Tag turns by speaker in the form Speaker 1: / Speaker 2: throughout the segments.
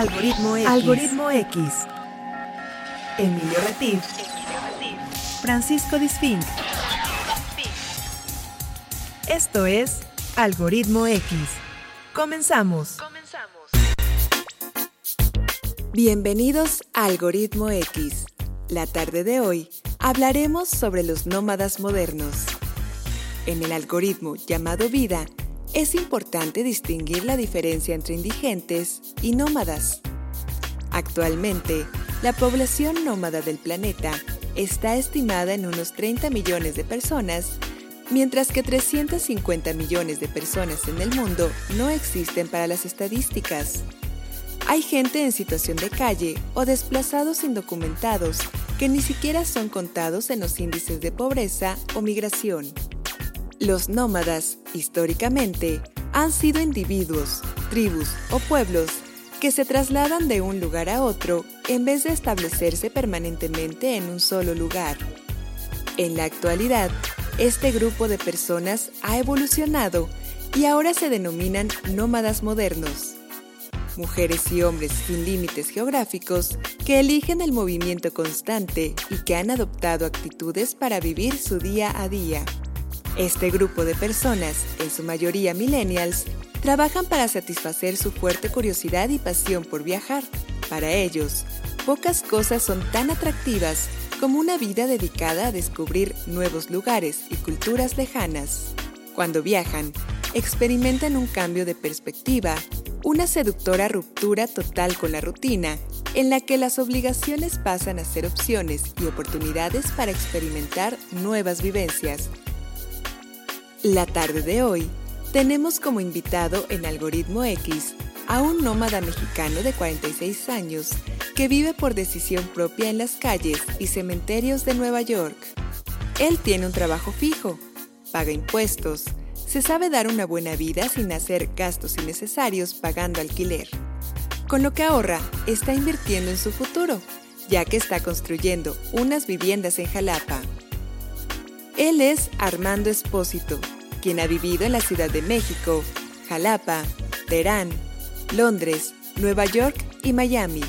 Speaker 1: Algoritmo X. Algoritmo X. Emilio Retif. Francisco Disfink. Esto es Algoritmo X. Comenzamos. Bienvenidos a Algoritmo X. La tarde de hoy hablaremos sobre los nómadas modernos. En el algoritmo llamado vida, es importante distinguir la diferencia entre indigentes y nómadas. Actualmente, la población nómada del planeta está estimada en unos 30 millones de personas, mientras que 350 millones de personas en el mundo no existen para las estadísticas. Hay gente en situación de calle o desplazados indocumentados que ni siquiera son contados en los índices de pobreza o migración. Los nómadas, históricamente, han sido individuos, tribus o pueblos que se trasladan de un lugar a otro en vez de establecerse permanentemente en un solo lugar. En la actualidad, este grupo de personas ha evolucionado y ahora se denominan nómadas modernos. Mujeres y hombres sin límites geográficos que eligen el movimiento constante y que han adoptado actitudes para vivir su día a día. Este grupo de personas, en su mayoría millennials, trabajan para satisfacer su fuerte curiosidad y pasión por viajar. Para ellos, pocas cosas son tan atractivas como una vida dedicada a descubrir nuevos lugares y culturas lejanas. Cuando viajan, experimentan un cambio de perspectiva, una seductora ruptura total con la rutina, en la que las obligaciones pasan a ser opciones y oportunidades para experimentar nuevas vivencias, la tarde de hoy tenemos como invitado en Algoritmo X a un nómada mexicano de 46 años que vive por decisión propia en las calles y cementerios de Nueva York. Él tiene un trabajo fijo, paga impuestos, se sabe dar una buena vida sin hacer gastos innecesarios pagando alquiler. Con lo que ahorra, está invirtiendo en su futuro, ya que está construyendo unas viviendas en Jalapa, él es Armando Espósito, quien ha vivido en la Ciudad de México, Jalapa, Teherán, Londres, Nueva York y Miami.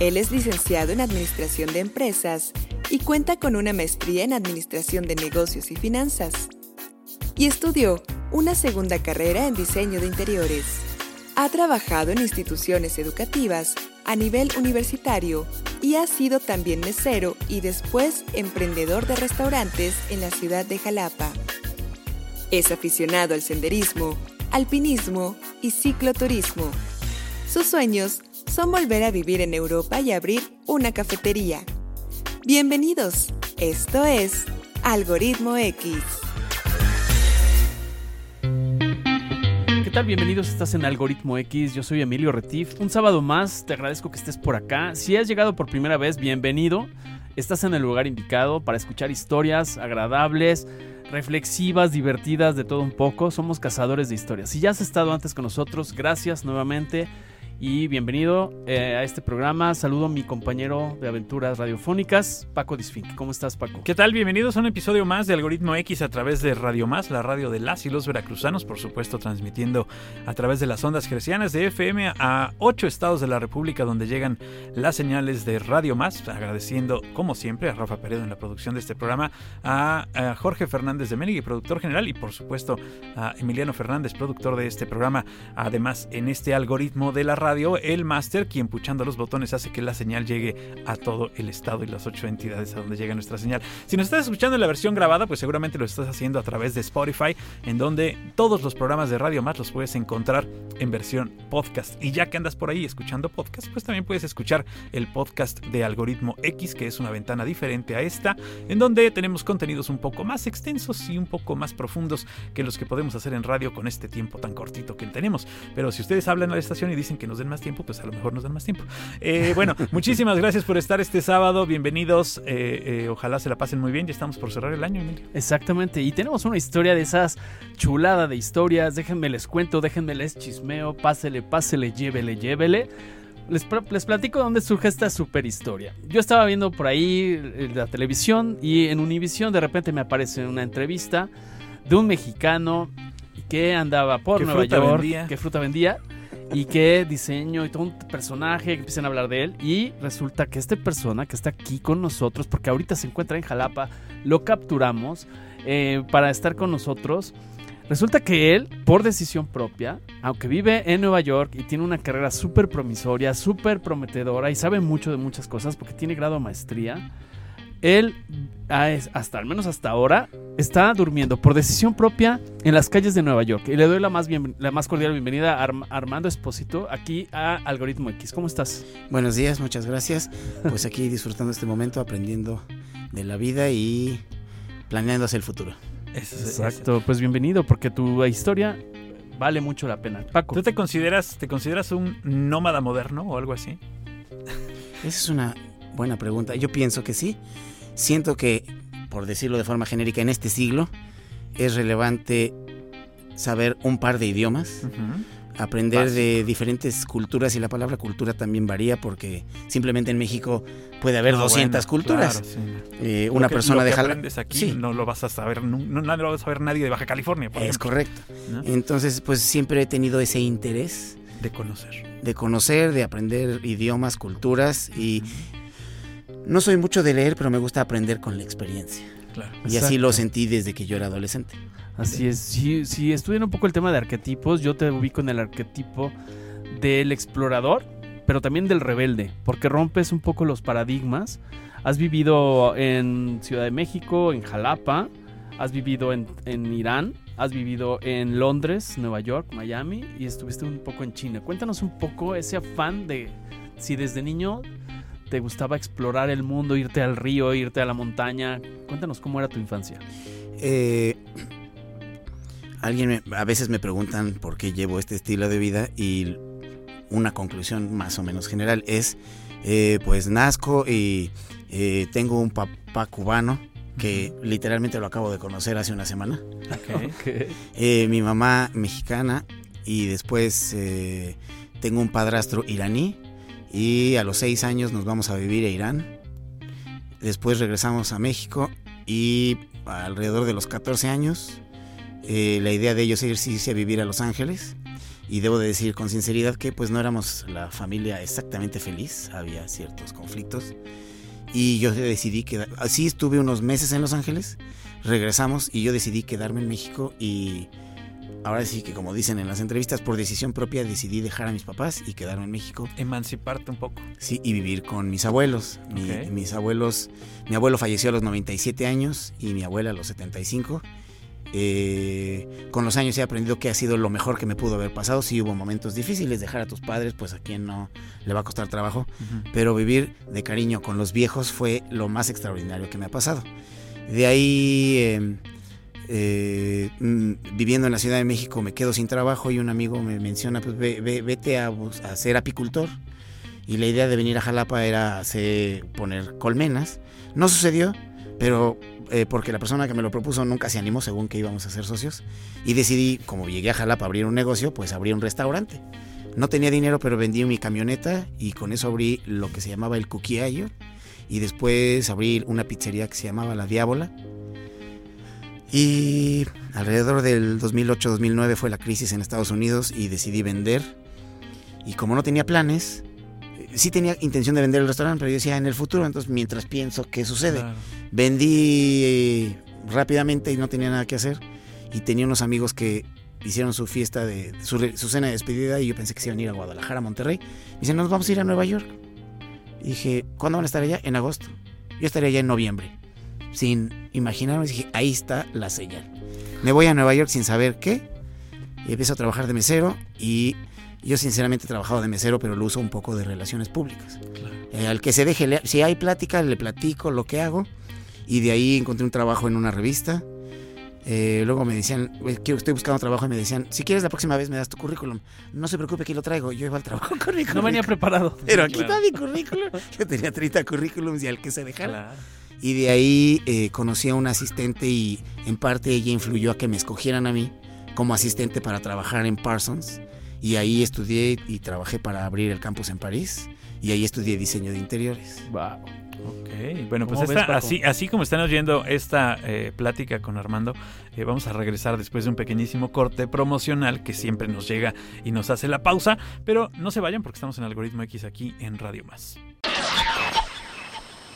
Speaker 1: Él es licenciado en Administración de Empresas y cuenta con una maestría en Administración de Negocios y Finanzas. Y estudió una segunda carrera en Diseño de Interiores. Ha trabajado en instituciones educativas a nivel universitario y ha sido también mesero y después emprendedor de restaurantes en la ciudad de Jalapa. Es aficionado al senderismo, alpinismo y cicloturismo. Sus sueños son volver a vivir en Europa y abrir una cafetería. Bienvenidos, esto es Algoritmo X.
Speaker 2: tal? Bienvenidos, estás en Algoritmo X, yo soy Emilio Retif. Un sábado más, te agradezco que estés por acá. Si has llegado por primera vez, bienvenido. Estás en el lugar indicado para escuchar historias agradables, reflexivas, divertidas, de todo un poco. Somos cazadores de historias. Si ya has estado antes con nosotros, gracias nuevamente y bienvenido eh, a este programa. Saludo a mi compañero de aventuras radiofónicas, Paco Disfink. ¿Cómo estás, Paco?
Speaker 3: ¿Qué tal? Bienvenidos a un episodio más de Algoritmo X a través de Radio Más, la radio de las y los veracruzanos, por supuesto, transmitiendo a través de las ondas gercianas de FM a ocho estados de la República donde llegan las señales de Radio Más. Agradeciendo, como siempre, a Rafa Peredo en la producción de este programa, a, Jorge Fernández de Menig, productor general, y por supuesto a Emiliano Fernández, productor de este programa. Además, en este algoritmo de la radio, el máster, quien puchando los botones hace que la señal llegue a todo el estado y las ocho entidades a donde llega nuestra señal. Si nos estás escuchando en la versión grabada, pues seguramente lo estás haciendo a través de Spotify, en donde todos los programas de Radio Más los puedes encontrar en versión podcast. Y ya que andas por ahí escuchando podcast, pues también puedes escuchar el podcast de Algoritmo X, que es una ventana diferente a esta, en donde tenemos contenidos un poco más extensos y un poco más profundos que los que podemos hacer en radio con este tiempo tan cortito que tenemos. Pero si ustedes hablan a la estación y dicen que nos den más tiempo, pues a lo mejor nos dan más tiempo. Eh, bueno, muchísimas gracias por estar este sábado. Bienvenidos. Eh, eh, ojalá se la pasen muy bien. Ya estamos por cerrar el año, Emilio.
Speaker 2: Exactamente. Y tenemos una historia de esas chulada de historias. Déjenme les cuento, déjenme les chismeo. Pásele, pásele, llévele, llévele. Les, les, platico dónde surge esta super historia. Yo estaba viendo por ahí la televisión y en Univisión de repente me aparece una entrevista de un mexicano que andaba por Nueva York,
Speaker 3: vendía?
Speaker 2: que fruta vendía y qué diseño y todo un personaje que empiezan a hablar de él y resulta que esta persona que está aquí con nosotros, porque ahorita se encuentra en Jalapa, lo capturamos eh, para estar con nosotros. Resulta que él, por decisión propia, aunque vive en Nueva York y tiene una carrera súper promisoria, súper prometedora y sabe mucho de muchas cosas porque tiene grado de maestría, él, hasta al menos hasta ahora, está durmiendo por decisión propia en las calles de Nueva York. Y le doy la más, la más cordial bienvenida a Armando Espósito aquí a Algoritmo X. ¿Cómo estás?
Speaker 4: Buenos días, muchas gracias. Pues aquí disfrutando este momento, aprendiendo de la vida y planeando hacia el futuro.
Speaker 2: Exacto, pues bienvenido porque tu historia vale mucho la pena. Paco.
Speaker 3: ¿Tú te consideras, te consideras un nómada moderno o algo así?
Speaker 4: Esa es una buena pregunta. Yo pienso que sí. Siento que, por decirlo de forma genérica, en este siglo es relevante saber un par de idiomas aprender de diferentes culturas y la palabra cultura también varía porque simplemente en México puede haber 200 ah, culturas. Eh, una persona
Speaker 3: de
Speaker 4: aprendes
Speaker 3: aquí no lo vas a saber, no, no, lo va a saber nadie de Baja California.
Speaker 4: es correcto. Entonces, pues siempre he tenido ese interés
Speaker 3: de conocer,
Speaker 4: de conocer, de aprender idiomas, culturas y no soy mucho de leer, pero me gusta aprender con la experiencia. y así lo sentí desde que yo era adolescente.
Speaker 2: Así es. Si, si estudian un poco el tema de arquetipos, yo te ubico en el arquetipo del explorador, pero también del rebelde, porque rompes un poco los paradigmas. Has vivido en Ciudad de México, en Jalapa, has vivido en, en Irán, has vivido en Londres, Nueva York, Miami y estuviste un poco en China. Cuéntanos un poco ese afán de si desde niño te gustaba explorar el mundo, irte al río, irte a la montaña. Cuéntanos cómo era tu infancia.
Speaker 4: Eh, alguien a veces me preguntan por qué llevo este estilo de vida y una conclusión más o menos general es, eh, pues nazco y eh, tengo un papá cubano que literalmente lo acabo de conocer hace una semana. Eh, mi mamá mexicana y después tengo un padrastro iraní y a los seis años nos vamos a vivir a Irán. Después regresamos a México y alrededor de los 14 años eh, la idea de ellos es irse a vivir a Los Ángeles y debo de decir con sinceridad que pues no éramos la familia exactamente feliz, había ciertos conflictos y yo decidí que así estuve unos meses en Los Ángeles, regresamos y yo decidí quedarme en México y ahora sí que como dicen en las entrevistas por decisión propia decidí dejar a mis papás y quedarme en México.
Speaker 3: Emanciparte un poco.
Speaker 4: Sí, y vivir con mis abuelos. mis abuelos, mi abuelo falleció a los 97 años y mi abuela a los 75 eh, con los años he aprendido que ha sido lo mejor que me pudo haber pasado. Si hubo momentos difíciles, dejar a tus padres, pues a quien no le va a costar trabajo. Pero vivir de cariño con los viejos fue lo más extraordinario que me ha pasado. De ahí, em, eh, mm, viviendo en la Ciudad de México, me quedo sin trabajo y un amigo me menciona, pues vete a, a, ser apicultor. Y la idea de venir a Jalapa era hacer, poner colmenas. No sucedió, pero eh, porque la persona que me lo propuso nunca se animó según que íbamos a ser socios. Y decidí, como llegué a Jalapa a abrir un negocio, pues abrí un restaurante. No tenía dinero, pero vendí mi camioneta y con eso abrí lo que se llamaba el Cuquiayo. Y después abrí una pizzería que se llamaba La Diábola. Y alrededor del 2008-2009 fue la crisis en Estados Unidos y decidí vender. Y como no tenía planes, sí tenía intención de vender el restaurante, pero yo decía en el futuro, entonces mientras pienso qué sucede. Vendí eh, rápidamente y no tenía nada que hacer. Y tenía unos amigos que hicieron su fiesta, de su, cena de despedida y yo pensé que se iban a ir a Guadalajara, Monterrey. Me dicen, nos vamos a ir a Nueva York. Y dije, ¿cuándo van a estar allá? En agosto. Yo estaría allá en noviembre. Sin imaginarme, dije, ahí está la señal. Me voy a Nueva York sin saber qué. Y empiezo a trabajar de mesero y yo sinceramente he trabajado de mesero, pero lo uso un poco de relaciones públicas. Eh, al que se deje, si hay plática, le platico lo que hago. Y de ahí encontré un trabajo en una revista. Eh, luego me decían, estoy buscando trabajo y me decían, si quieres la próxima vez me das tu currículum. No se preocupe, aquí lo traigo. Yo iba al trabajo con
Speaker 2: No venía preparado.
Speaker 4: Pero aquí está mi currículum. Yo tenía 30 currículums y al que se dejara. Y de ahí eh, conocí a una asistente y en parte ella influyó a que me escogieran a mí como asistente para trabajar en Parsons. Y ahí estudié y trabajé para abrir el campus en París. Y ahí estudié diseño de interiores.
Speaker 2: Wow.
Speaker 5: Ok, bueno, pues así, así como están oyendo esta eh, plática con Armando, eh, vamos a regresar después de un pequeñísimo corte promocional que siempre nos llega y nos hace la pausa, pero no se vayan porque estamos en Algoritmo X aquí en Radio Más.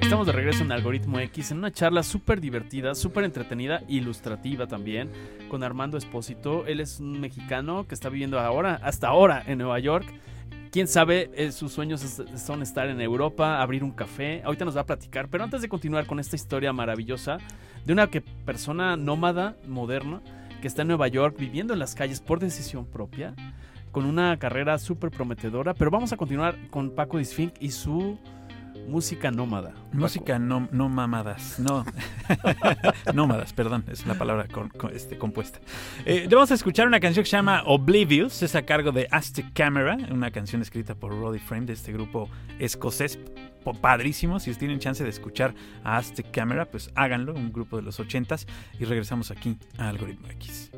Speaker 2: Estamos de regreso en Algoritmo X en una charla súper divertida, súper entretenida, ilustrativa también, con Armando Espósito. Él es un mexicano que está viviendo ahora, hasta ahora, en Nueva York. Quién sabe, eh, sus sueños son estar en Europa, abrir un café. Ahorita nos va a platicar. Pero antes de continuar con esta historia maravillosa de una persona nómada, moderna, que está en Nueva York viviendo en las calles por decisión propia, con una carrera súper prometedora. Pero vamos a continuar con Paco Disfink y su música nómada.
Speaker 5: Música no, no mamadas, no. Nómadas, perdón, es la palabra con- este, compuesta. Eh, vamos a escuchar una canción que se llama Oblivious, es a cargo de Aztec Camera, una canción escrita por Roddy Frame de este grupo escocés. Padrísimo, si tienen chance de escuchar a Aztec Camera, pues háganlo, un grupo de los 80s, y regresamos aquí a Algoritmo X.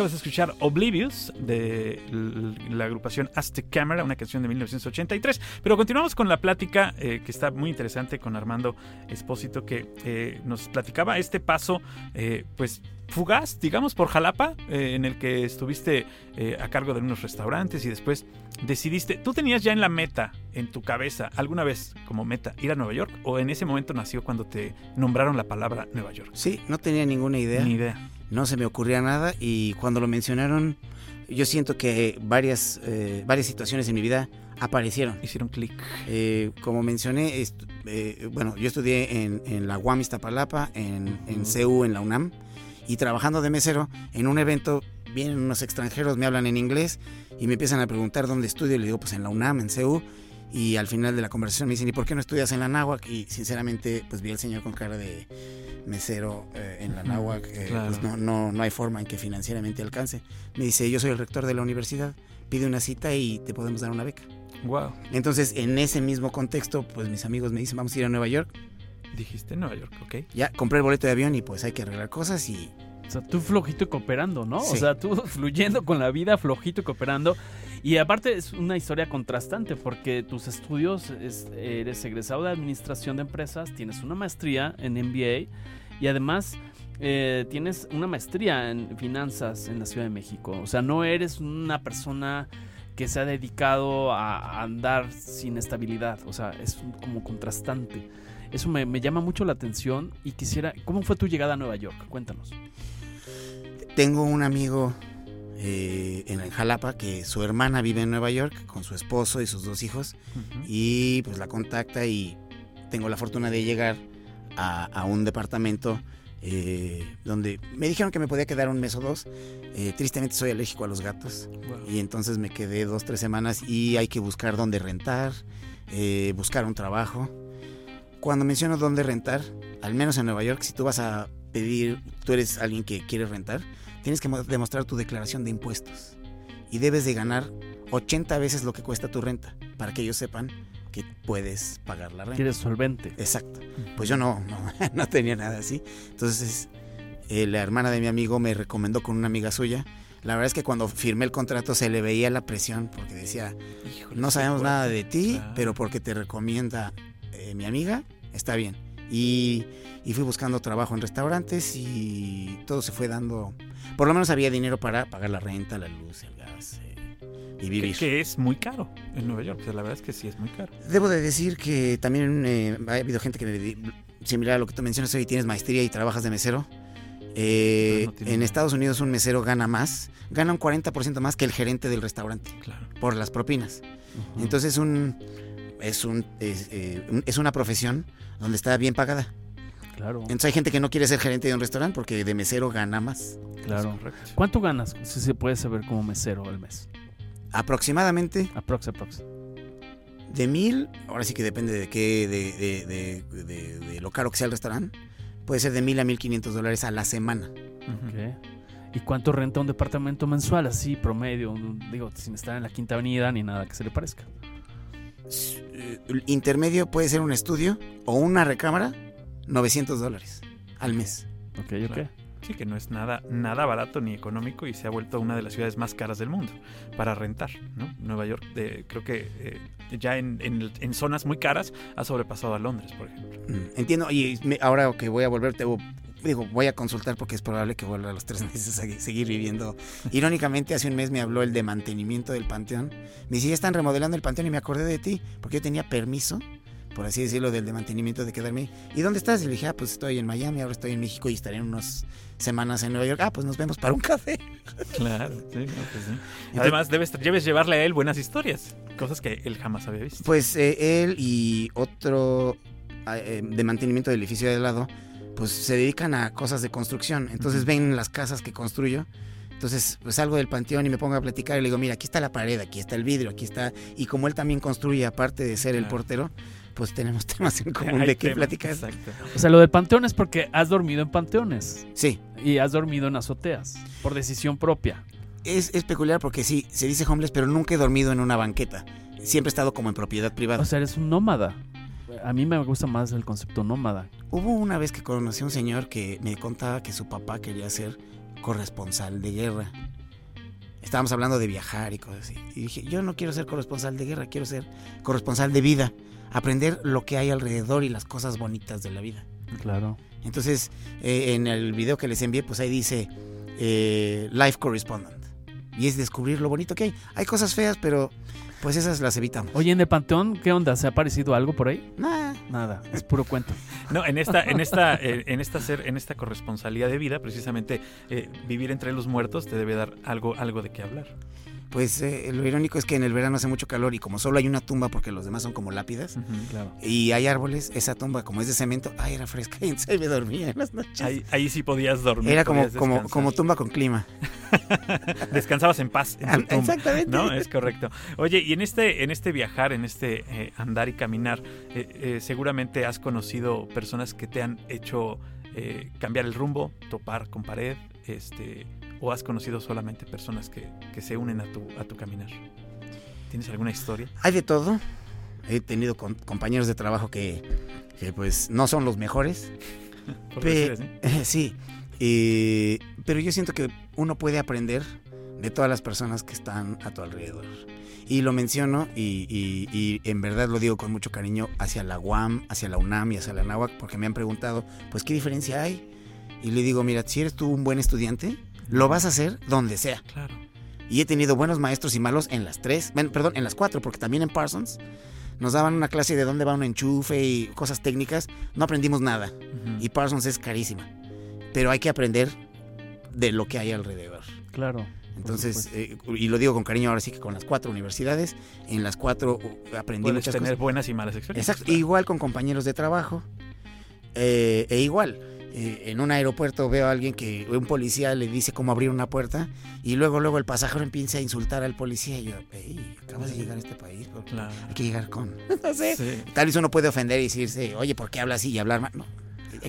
Speaker 5: Acabas de escuchar Oblivious de la agrupación Aztec Camera, una canción de 1983. Pero continuamos con la plática eh, que está muy interesante con Armando Espósito, que eh, nos platicaba este paso, eh, pues
Speaker 3: fugaz, digamos, por Jalapa, eh, en el que estuviste eh, a cargo de unos restaurantes y después decidiste, ¿tú tenías ya en la meta, en tu cabeza, alguna vez como meta, ir a Nueva York? ¿O en ese momento nació cuando te nombraron la palabra Nueva York?
Speaker 4: Sí, no tenía ninguna idea.
Speaker 3: Ni idea.
Speaker 4: No se me ocurría nada y cuando lo mencionaron, yo siento que varias, eh, varias situaciones en mi vida aparecieron.
Speaker 3: Hicieron clic.
Speaker 4: Eh, como mencioné, eh, bueno, yo estudié en, en la UAM Iztapalapa, en, en CEU, en la UNAM, y trabajando de mesero en un evento, vienen unos extranjeros, me hablan en inglés y me empiezan a preguntar dónde estudio, y le digo, pues en la UNAM, en CEU, y al final de la conversación me dicen, ¿y por qué no estudias en la náhuac? Y sinceramente, pues vi al señor con cara de mesero eh, en la náhuac, eh,
Speaker 3: claro.
Speaker 4: pues no, no, no hay forma en que financieramente alcance. Me dice, yo soy el rector de la universidad, pide una cita y te podemos dar una beca.
Speaker 3: Wow.
Speaker 4: Entonces, en ese mismo contexto, pues mis amigos me dicen, vamos a ir a Nueva York.
Speaker 3: Dijiste Nueva York, ¿ok?
Speaker 4: Ya compré el boleto de avión y pues hay que arreglar cosas y
Speaker 2: O sea, tú flojito y cooperando, ¿no? O sea, tú fluyendo con la vida, flojito y cooperando. Y aparte es una historia contrastante porque tus estudios, es- eres egresado de administración de empresas, tienes una maestría en MBA y además eh, tienes una maestría en finanzas en la Ciudad de México. O sea, no eres una persona que se ha dedicado a andar sin estabilidad. O sea, es como contrastante. Eso me llama mucho la atención y quisiera... ¿Cómo fue tu llegada a Nueva York? Cuéntanos.
Speaker 4: tengo un amigo eh, en Jalapa que su hermana vive en Nueva York con su esposo y sus dos hijos y pues la contacta y tengo la fortuna de llegar a, a un departamento eh, donde me dijeron que me podía quedar un mes o dos. Eh, tristemente soy alérgico a los gatos.
Speaker 3: Wow.
Speaker 4: Y entonces me quedé dos, tres semanas y hay que buscar dónde rentar, eh, buscar un trabajo. Cuando menciono dónde rentar, al menos en Nueva York, si tú vas a pedir, tú eres alguien que quiere rentar, tienes que mo- demostrar tu declaración de impuestos. Y debes de ganar 80 veces lo que cuesta tu renta, para que ellos sepan que puedes pagar la renta.
Speaker 2: Quieres solvente.
Speaker 4: Exacto. Pues yo no, no, no tenía nada así. Entonces, eh, la hermana de mi amigo me recomendó con una amiga suya. La verdad es que cuando firmé el contrato se le veía la presión porque decía,
Speaker 3: Híjole,
Speaker 4: no sabemos nada de ti,
Speaker 3: Claro.
Speaker 4: pero porque te recomienda eh, mi amiga, está bien. Y, y fui buscando trabajo en restaurantes y todo se fue dando. Por lo menos había dinero para pagar la renta, la luz, el gas eh, y
Speaker 3: Que,
Speaker 4: vivir.
Speaker 3: que es muy caro en Nueva York. La verdad es que sí es muy caro.
Speaker 4: Debo de decir que también eh, ha habido gente que me similar a lo que tú mencionas hoy, tienes maestría y trabajas de mesero. Eh,
Speaker 3: no tiene-
Speaker 4: en Estados Unidos un mesero gana más, gana un 40% más que el gerente del restaurante
Speaker 3: Claro.
Speaker 4: por las propinas. Entonces un, es, un, es, eh, es una profesión donde está bien pagada.
Speaker 2: Claro,
Speaker 4: Entonces hay gente que no quiere ser gerente de un restaurante porque de mesero gana más.
Speaker 2: claro. ¿Cuánto ganas, si se puede saber, como mesero al mes?
Speaker 4: Aproximadamente
Speaker 2: Aprox, aprox.
Speaker 4: de mil, ahora sí que depende de qué, de, de, de- de- de lo caro que sea el restaurante, puede ser de mil a mil quinientos dólares a la semana.
Speaker 3: Ujú.
Speaker 2: Ok. ¿Y cuánto renta un departamento mensual así, promedio? Un- Digo, sin estar en la quinta avenida ni nada que se le parezca.
Speaker 4: Eh, intermedio puede ser un estudio o una recámara, 900 dólares al mes.
Speaker 2: Ok, ok.
Speaker 3: Claro. Sí, que no es nada, nada barato ni económico y se ha vuelto una de las ciudades más caras del mundo para rentar, ¿no? Nueva York, creo que eh, ya en, en- en zonas muy caras ha sobrepasado a Londres, por ejemplo.
Speaker 4: Mm, Entiendo, y me- ahora que voy a volver, te digo, voy a consultar porque es probable que vuelva a los tres meses a seguir viviendo. Irónicamente, hace un mes me habló el de mantenimiento del panteón. Me dice, ya están remodelando el panteón y me acordé de ti, porque yo tenía permiso, por así decirlo, del de mantenimiento de quedarme. ¿Y dónde estás? Y le dije, ah, pues estoy en Miami, ahora estoy en México y estaré en unas semanas en Nueva York. Ah, pues nos vemos para un café.
Speaker 3: Claro, sí, no, pues sí. Además, debes, debes llevarle a él buenas historias, cosas que él jamás había visto.
Speaker 4: Pues eh, él y otro ah, eh, de mantenimiento del edificio de al lado, pues se dedican a cosas de construcción. Entonces ven las casas que construyo. Entonces, pues salgo del panteón y me pongo a platicar y le digo, mira, aquí está la pared, aquí está el vidrio, aquí está... Y como él también construye, aparte de ser el portero, pues tenemos temas en común
Speaker 3: Hay
Speaker 4: de qué platicar.
Speaker 3: Exacto.
Speaker 2: O sea, lo del panteón es porque has dormido en panteones
Speaker 4: Sí,
Speaker 2: y has dormido en azoteas por decisión propia.
Speaker 4: es, es peculiar porque sí, se dice homeless, pero nunca he dormido en una banqueta. Siempre he estado como en propiedad privada.
Speaker 2: O sea, eres un nómada. A mí me gusta más el concepto nómada.
Speaker 4: Hubo una vez que conocí a un señor que me contaba que su papá quería ser corresponsal de guerra. Estábamos hablando de viajar y cosas así. Y dije, yo no quiero ser corresponsal de guerra, quiero ser corresponsal de vida. Aprender lo que hay alrededor y las cosas bonitas de la vida.
Speaker 2: Claro.
Speaker 4: Entonces, eh, en el video que les envié, pues ahí dice eh, Life Correspondent. Y es descubrir lo bonito que hay. Hay cosas feas, pero pues esas las evitamos.
Speaker 2: Oye, en el Panteón, ¿qué onda? ¿Se ha aparecido algo por ahí?
Speaker 4: Nah,
Speaker 2: Nada, es puro cuento.
Speaker 3: No, en esta, en esta, eh, en esta ser, en esta corresponsalía de vida, precisamente eh, vivir entre los muertos te debe dar algo, algo de qué hablar.
Speaker 4: Pues eh, lo irónico es que en el verano hace mucho calor y como solo hay una tumba porque los demás son como lápidas
Speaker 2: Claro.
Speaker 4: y hay árboles, esa tumba como es de cemento, ay, era fresca y entonces me dormía en las noches.
Speaker 3: Ahí, ahí sí podías dormir.
Speaker 4: Era como, como, como tumba con clima.
Speaker 3: Descansabas en paz. En tu tumba.
Speaker 4: Exactamente.
Speaker 3: No, es correcto. Oye, y en este, en este viajar, en este eh, andar y caminar, eh, eh, seguramente has conocido personas que te han hecho eh, cambiar el rumbo, topar con pared, este, o has conocido solamente personas que, que se unen a tu, a tu caminar. ¿Tienes alguna historia?
Speaker 4: Hay de todo. He tenido con- compañeros de trabajo que, que, pues no son los mejores. Pe-
Speaker 3: decir así.
Speaker 4: sí. eh, pero yo siento que uno puede aprender de todas las personas que están a tu alrededor. Y lo menciono y, y- y en verdad lo digo con mucho cariño hacia la UAM, hacia la UNAM y hacia la NAWAC porque me han preguntado, pues, ¿qué diferencia hay? Y le digo, mira, si eres tú un buen estudiante, lo vas a hacer donde sea.
Speaker 3: Claro.
Speaker 4: Y he tenido buenos maestros y malos en las tres, bueno, perdón, en las cuatro, porque también en Parsons nos daban una clase de dónde va un enchufe y cosas técnicas. No aprendimos nada. Y Parsons es carísima. Pero hay que aprender de lo que hay alrededor.
Speaker 2: Claro.
Speaker 4: Entonces, eh, y lo digo con cariño ahora sí que con las cuatro universidades, en las cuatro uh, aprendí
Speaker 3: Puedes
Speaker 4: muchas
Speaker 3: tener
Speaker 4: cosas.
Speaker 3: buenas y malas experiencias.
Speaker 4: Exacto, igual con compañeros de trabajo. eh, e igual, eh, en un aeropuerto veo a alguien que un policía le dice cómo abrir una puerta y luego luego el pasajero empieza a insultar al policía y yo, "Ey, acabas de llegar a este país.
Speaker 3: Claro.
Speaker 4: hay que llegar con, no sé,
Speaker 3: Sí.
Speaker 4: tal vez uno puede ofender y decirse, oye, ¿por qué habla así y hablar mal? No,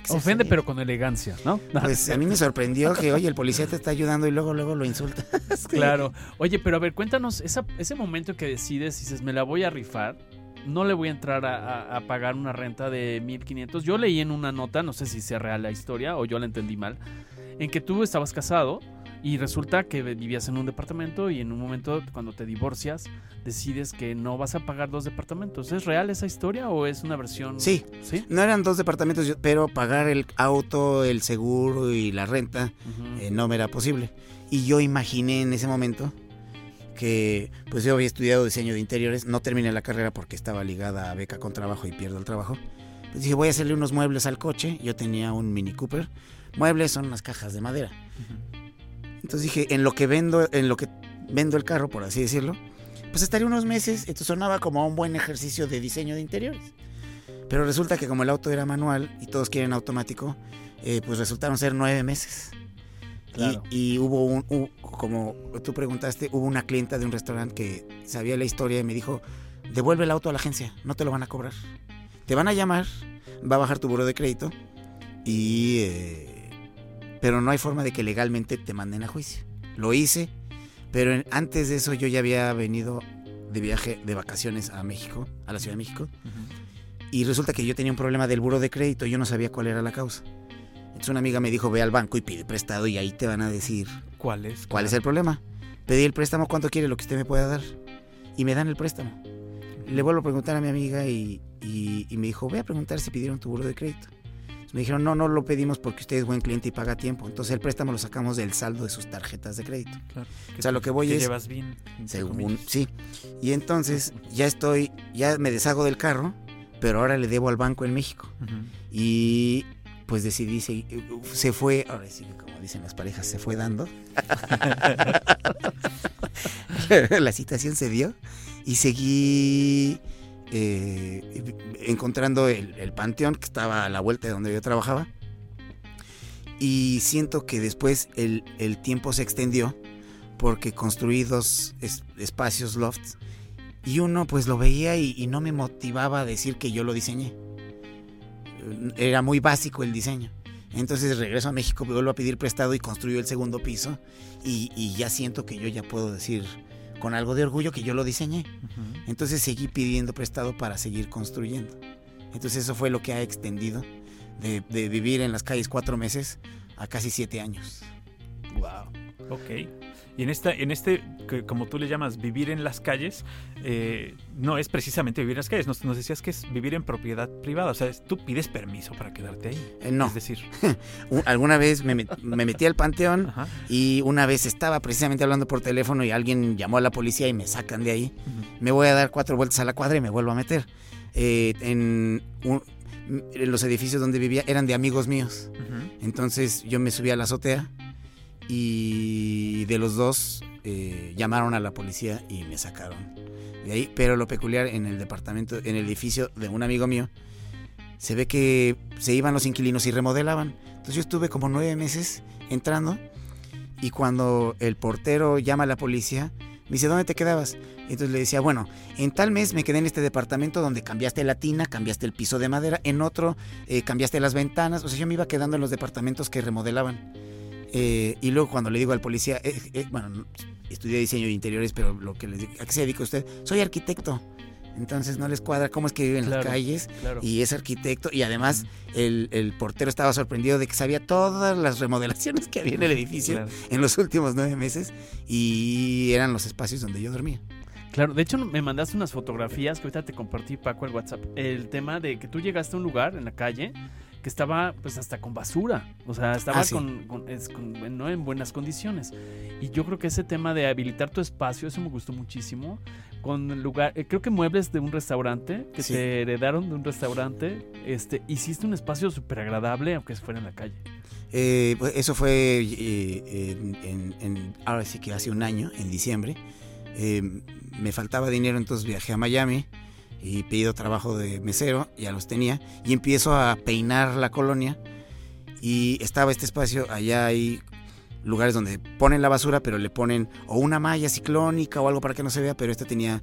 Speaker 2: Ofende, pero con elegancia, ¿no?
Speaker 4: Pues a mí me sorprendió que, oye, el policía te está ayudando y luego luego lo insulta.
Speaker 2: Claro. Oye, pero a ver, cuéntanos, esa- ese momento que decides, dices, me la voy a rifar, no le voy a entrar a, a- a pagar una renta de 1500. Yo leí en una nota, no sé si sea real la historia o yo la entendí mal, en que tú estabas casado y resulta que vivías en un departamento y en un momento cuando te divorcias decides que no vas a pagar dos departamentos. ¿Es real esa historia o es una versión?
Speaker 4: Sí,
Speaker 2: ¿Sí?
Speaker 4: no eran dos departamentos, pero pagar el auto, el seguro y la renta eh, no me era posible. Y yo imaginé en ese momento que pues yo había estudiado diseño de interiores, no terminé la carrera porque estaba ligada a beca con trabajo y pierdo el trabajo. Pues dije, voy a hacerle unos muebles al coche, yo tenía un Mini Cooper. Muebles son unas cajas de madera. Entonces dije, en lo que vendo, en lo que vendo el carro, por así decirlo, pues estaría unos meses, esto sonaba como un buen ejercicio de diseño de interiores. Pero resulta que como el auto era manual y todos quieren automático, eh, pues resultaron ser nueve meses. Y-
Speaker 2: Claro.
Speaker 4: Y, hubo un, como tú preguntaste, hubo una clienta de un restaurante que sabía la historia y me dijo, devuelve el auto a la agencia, no te lo van a cobrar. Te van a llamar, va a bajar tu buro de crédito y... eh, pero no hay forma de que legalmente te manden a juicio. Lo hice, pero en- antes de eso yo ya había venido de viaje de vacaciones a México, a la Ciudad de México, y resulta que yo tenía un problema del buro de crédito, yo no sabía cuál era la causa. Entonces una amiga me dijo, ve al banco y pide prestado y ahí te van a decir
Speaker 3: ¿Cuál es?
Speaker 4: cuál es el problema. Pedí el préstamo, cuánto quiere lo que usted me pueda dar. Y me dan el préstamo. Le vuelvo a preguntar a mi amiga y, y- y me dijo, ve a preguntar si pidieron tu buro de crédito. Entonces me dijeron, no, no lo pedimos porque usted es buen cliente y paga a tiempo. Entonces el préstamo lo sacamos del saldo de sus tarjetas de crédito.
Speaker 3: Claro.
Speaker 4: O sea, lo que voy
Speaker 3: te
Speaker 4: es-
Speaker 3: llevas bien.
Speaker 4: Según, sí. Y entonces ya estoy, ya me deshago del carro, pero ahora le debo al banco en México. Y pues decidí, se, se fue, ahora sí que como dicen las parejas, se fue dando. la situación se dio y seguí eh, encontrando el, el panteón que estaba a la vuelta de donde yo trabajaba. Y siento que después el, el tiempo se extendió porque construí dos es- espacios lofts y uno pues lo veía y, y no me motivaba a decir que yo lo diseñé. Era muy básico el diseño. Entonces regreso a México, vuelvo a pedir prestado y construyo el segundo piso y, y ya siento que yo ya puedo decir con algo de orgullo que yo lo diseñé.
Speaker 3: Ujú.
Speaker 4: Entonces seguí pidiendo prestado para seguir construyendo. Entonces eso fue lo que ha extendido de, de vivir en las calles cuatro meses a casi siete años.
Speaker 2: Wow.
Speaker 3: Ok. Y en esta, en este, que como tú le llamas, vivir en las calles, eh, no es precisamente vivir en las calles. Nos, nos decías que es vivir en propiedad privada. O sea, tú pides permiso para quedarte ahí.
Speaker 4: Eh, no,
Speaker 3: Es decir,
Speaker 4: alguna vez me, met- me metí al panteón
Speaker 3: ajá.
Speaker 4: y una vez estaba precisamente hablando por teléfono y alguien llamó a la policía y me sacan de ahí. Me voy a dar cuatro vueltas a la cuadra y me vuelvo a meter. Eh, en, un- los edificios donde vivía eran de amigos míos. Entonces yo me subí a la azotea y de los dos eh, llamaron a la policía y me sacaron de ahí. Pero lo peculiar en el departamento, en el edificio de un amigo mío, se ve que se iban los inquilinos y remodelaban. Entonces yo estuve como nueve meses entrando y cuando el portero llama a la policía, me dice, ¿dónde te quedabas? Entonces le decía, bueno, en tal mes me quedé en este departamento donde cambiaste la tina, cambiaste el piso de madera, en otro eh, cambiaste las ventanas, o sea, yo me iba quedando en los departamentos que remodelaban. Eh, y luego cuando le digo al policía, eh, eh, bueno, no, estudié diseño de interiores, pero lo que les digo, ¿a qué se dedica usted? Soy arquitecto. Entonces no les cuadra cómo es que vive en
Speaker 2: Claro.
Speaker 4: las calles
Speaker 2: Claro.
Speaker 4: y es arquitecto y además el, el portero estaba sorprendido de que sabía todas las remodelaciones que había en el edificio
Speaker 3: Claro.
Speaker 4: en los últimos nueve meses y eran los espacios donde yo dormía.
Speaker 2: Claro, de hecho me mandaste unas fotografías que ahorita te compartí, Paco, el WhatsApp. El tema de que tú llegaste a un lugar en la calle que estaba pues hasta con basura. O sea, estaba
Speaker 4: Ah, sí.
Speaker 2: con, con- es- con- no en buenas condiciones. Y yo creo que ese tema de habilitar tu espacio, eso me gustó muchísimo. Con lugar, eh, creo que muebles de un restaurante, que
Speaker 4: Sí.
Speaker 2: te heredaron de un restaurante, este, hiciste un espacio súper agradable, aunque fuera en la calle.
Speaker 4: Eh, pues, eso fue eh, en, en- en- ahora sí que hace un año, en diciembre. Me faltaba dinero, entonces viajé a Miami y pedido trabajo de mesero, ya los tenía, y empiezo a peinar la colonia y estaba este espacio, allá hay lugares donde ponen la basura, pero le ponen o una malla ciclónica o algo para que no se vea, pero este tenía...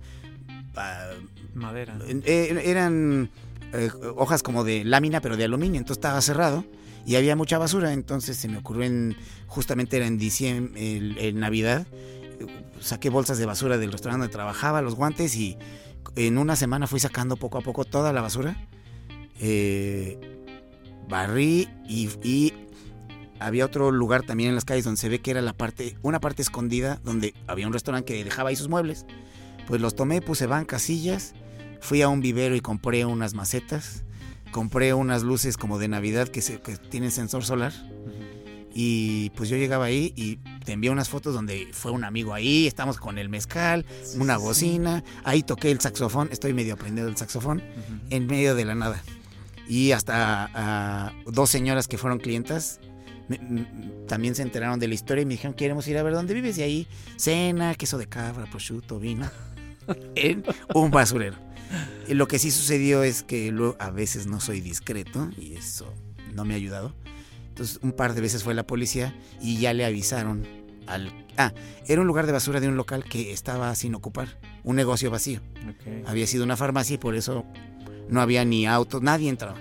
Speaker 4: ah,
Speaker 3: Madera.
Speaker 4: eh, eran eh, hojas como de lámina, pero de aluminio, entonces estaba cerrado y había mucha basura, entonces se me ocurrió en, justamente era en diciembre, en Navidad, eh, saqué bolsas de basura del restaurante donde trabajaba, los guantes y en una semana fui sacando poco a poco toda la basura, eh, barrí y, había otro lugar también en las calles donde se ve que era la parte, una parte escondida donde había un restaurante que dejaba ahí sus muebles. Pues los tomé, puse bancas, sillas, fui a un vivero y compré unas macetas, compré unas luces como de Navidad que, se, que tienen sensor solar. Y pues yo llegaba ahí y te envié unas fotos donde fue un amigo ahí, estamos con el mezcal, una bocina, ahí toqué el saxofón, estoy medio aprendiendo el saxofón,
Speaker 3: Ujú.
Speaker 4: en medio de la nada. Y hasta ah, dos señoras que fueron clientas me- también se enteraron de la historia y me dijeron, queremos ir a ver dónde vives. Y ahí, cena, queso de cabra, prosciutto, vino, en un basurero. Lo que sí sucedió es que luego a veces no soy discreto y eso no me ha ayudado. Entonces un par de veces fue la policía y ya le avisaron al... Ah, era un lugar de basura de un local que estaba sin ocupar, un negocio vacío. Había sido una farmacia y por eso no había ni autos, nadie entraba.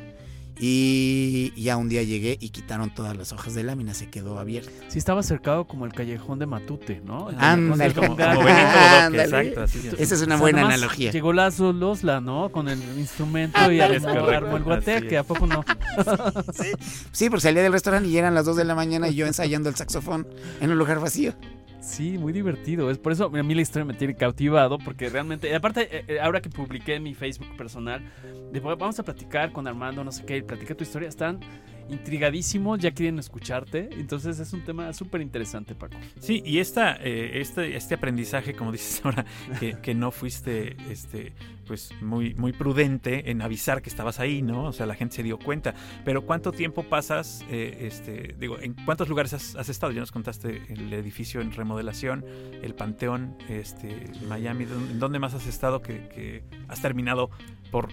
Speaker 4: Y ya un día llegué y quitaron todas las hojas de lámina, se quedó abierto.
Speaker 2: Sí, estaba cercado como el callejón de Matute, ¿no?
Speaker 4: Ándale.
Speaker 3: exacto. Así.
Speaker 4: Esa es una
Speaker 2: O sea,
Speaker 4: buena analogía.
Speaker 2: Llegó Lazo Losla, ¿no? Con el instrumento y
Speaker 3: Es
Speaker 2: armó, el guateque. ¿a poco no?
Speaker 4: Sí, porque salía del restaurante y eran las 2 de la mañana y yo ensayando el saxofón en un lugar vacío.
Speaker 2: Sí, muy divertido. Es por eso a mí la historia me tiene cautivado, porque realmente, aparte, eh, eh, ahora que publiqué mi Facebook personal, vamos a platicar con Armando, no sé qué, y platica tu historia, están intrigadísimos, ya quieren escucharte, entonces es un tema súper interesante, Paco.
Speaker 3: Sí, y esta, eh, este, este aprendizaje, como dices ahora, que, no fuiste este, pues muy, muy prudente en avisar que estabas ahí, ¿no? O sea, la gente se dio cuenta. Pero ¿cuánto tiempo pasas, eh, este, digo, en cuántos lugares has, has estado? Ya nos contaste el edificio en remodelación, el Panteón, este, Miami, ¿dó- ¿en dónde más has estado que has terminado por...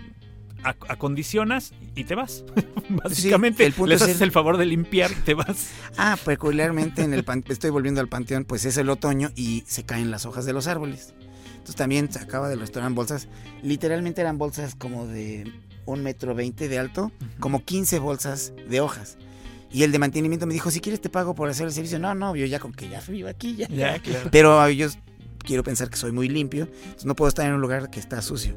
Speaker 3: ac- Acondicionas y te vas. Básicamente,
Speaker 4: el punto
Speaker 3: les
Speaker 4: es
Speaker 3: haces
Speaker 4: el-
Speaker 3: el favor de limpiar y te vas.
Speaker 4: Ah, peculiarmente en el pan- estoy volviendo al panteón, pues es el otoño y se caen las hojas de los árboles. Entonces también sacaba del restaurante bolsas, literalmente eran bolsas como de un metro veinte de alto, como 15 bolsas de hojas. Y el de mantenimiento me dijo, si quieres te pago por hacer el servicio. No, no, yo ya con que ya vivo aquí, ya.
Speaker 3: Ya, claro.
Speaker 4: Pero yo quiero pensar que soy muy limpio, entonces no puedo estar en un lugar que está sucio.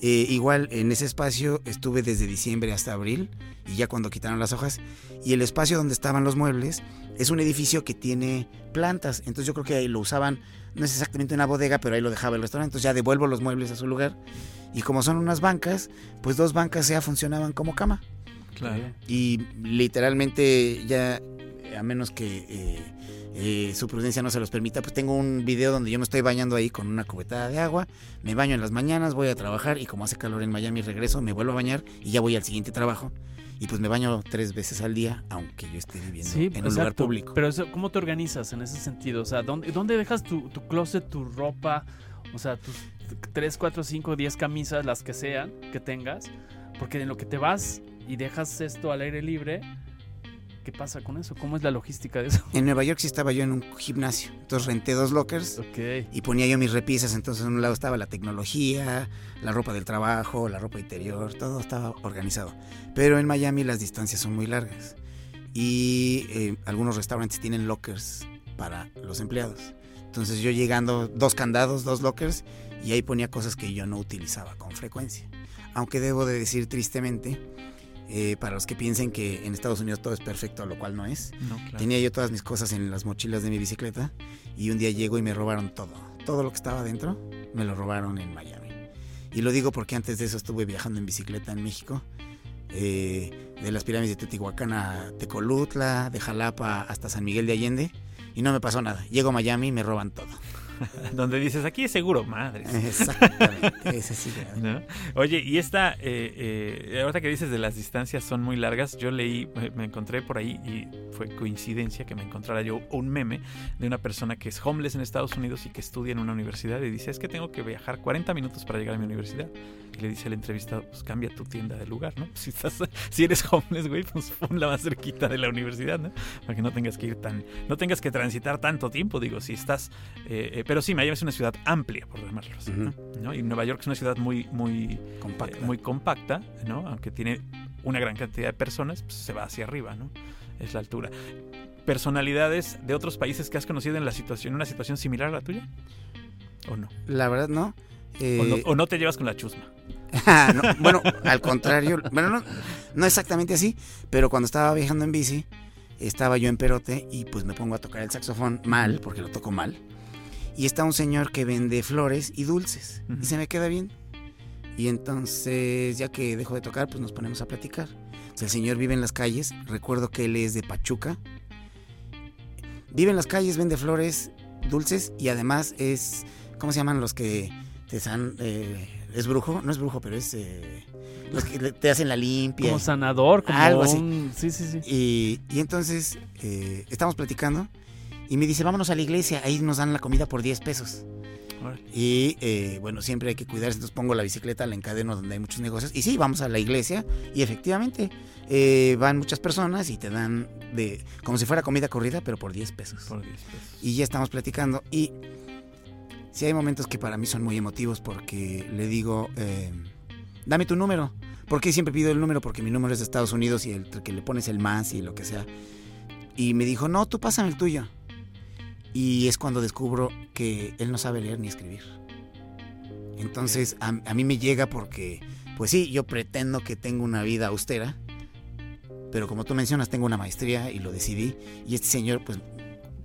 Speaker 4: Eh, igual en ese espacio estuve desde diciembre hasta abril y ya cuando quitaron las hojas. Y el espacio donde estaban los muebles es un edificio que tiene plantas. Entonces yo creo que ahí lo usaban, no es exactamente una bodega, pero ahí lo dejaba el restaurante. Entonces ya devuelvo los muebles a su lugar. Y como son unas bancas, pues dos bancas ya funcionaban como cama.
Speaker 3: Claro.
Speaker 4: Y literalmente ya, a menos que eh, eh, su prudencia no se los permita, pues tengo un video donde yo me estoy bañando ahí con una cubetada de agua, me baño en las mañanas, voy a trabajar y como hace calor en Miami regreso, me vuelvo a bañar y ya voy al siguiente trabajo. Y pues me baño tres veces al día, aunque yo esté viviendo
Speaker 2: Sí,
Speaker 4: en un lugar
Speaker 2: exacto.
Speaker 4: público.
Speaker 2: Pero eso, ¿cómo te organizas en ese sentido? O sea, ¿dónde, dónde dejas tu, tu closet, tu ropa? O sea, tus 3, 4, 5, 10 camisas, las que sean, que tengas. Porque en lo que te vas y dejas esto al aire libre, ¿qué pasa con eso? ¿Cómo es la logística de eso?
Speaker 4: En Nueva York sí estaba yo en un gimnasio, entonces renté dos lockers
Speaker 2: Ok.
Speaker 4: y ponía yo mis repisas, entonces en un lado estaba la tecnología, la ropa del trabajo, la ropa interior, todo estaba organizado. Pero en Miami las distancias son muy largas y eh, algunos restaurantes tienen lockers para los empleados. Entonces yo llegando, dos candados, dos lockers y ahí ponía cosas que yo no utilizaba con frecuencia. Aunque debo de decir tristemente, eh, para los que piensen que en Estados Unidos todo es perfecto, lo cual no es,
Speaker 3: No, claro.
Speaker 4: Tenía yo todas mis cosas en las mochilas de mi bicicleta y un día llego y me robaron todo. Todo lo que estaba dentro me lo robaron en Miami. Y lo digo porque antes de eso estuve viajando en bicicleta en México. eh, de las pirámides de Teotihuacán a Tecolutla, de Jalapa hasta San Miguel de Allende. Y no me pasó nada. Llego a Miami y me roban todo.
Speaker 3: Donde dices, aquí es seguro, madre.
Speaker 4: Exactamente. ese sí era.
Speaker 3: ¿no? Oye, y esta, eh, eh, ahorita que dices de las distancias son muy largas, yo leí, me- me encontré por ahí y fue coincidencia que me encontrara yo un meme de una persona que es homeless en Estados Unidos y que estudia en una universidad y dice, es que tengo que viajar 40 minutos para llegar a mi universidad. Y le dice el entrevistado, pues cambia tu tienda de lugar, ¿no? Si, estás, si eres homeless, güey, pues ponla más cerquita de la universidad, ¿no? Para que no tengas que ir tan, no tengas que transitar tanto tiempo, digo, si estás... eh, eh, pero sí, Miami es una ciudad amplia, por llamarlo así, ¿no? ¿no? Y Nueva York es una ciudad muy, muy
Speaker 4: Compacta.
Speaker 3: eh, muy compacta, ¿no? Aunque tiene una gran cantidad de personas, pues se va hacia arriba, ¿no? Es la altura. ¿Personalidades de otros países que has conocido en la situación, en una situación similar a la tuya? ¿O no?
Speaker 4: La verdad, no. Eh,
Speaker 3: ¿O no, o no te llevas con la chusma?
Speaker 4: Ah, no, bueno, al contrario, bueno, no, no exactamente así, pero cuando estaba viajando en bici, estaba yo en Perote y pues me pongo a tocar el saxofón mal, porque lo toco mal. Y está un señor que vende flores y dulces y se me queda bien. Y entonces, ya que dejo de tocar, pues nos ponemos a platicar. O sea, el señor vive en las calles, recuerdo que él es de Pachuca. Vive en las calles, vende flores, dulces y además es, ¿cómo se llaman los que te dan... eh, es brujo, no es brujo, pero es eh, los que te hacen la limpia.
Speaker 2: Como sanador, como
Speaker 4: Algo así.
Speaker 2: un- Sí, sí, sí.
Speaker 4: Y, y entonces eh, estamos platicando y me dice, vámonos a la iglesia, ahí nos dan la comida por 10 pesos. Y eh, bueno, siempre hay que cuidarse, entonces pongo la bicicleta, la encadeno donde hay muchos negocios. Y sí, vamos a la iglesia y efectivamente eh, van muchas personas y te dan de como si fuera comida corrida, pero por 10 pesos.
Speaker 3: Por 10 pesos.
Speaker 4: Y ya estamos platicando y sí hay momentos que para mí son muy emotivos porque le digo, eh, dame tu número. Porque siempre pido el número porque mi número es de Estados Unidos y el que le pones el más y lo que sea. Y me dijo, no, tú pásame el tuyo. Y es cuando descubro que él no sabe leer ni escribir. Entonces a, a mí me llega porque, pues sí, yo pretendo que tengo una vida austera. Pero como tú mencionas, tengo una maestría y lo decidí. Y este señor, pues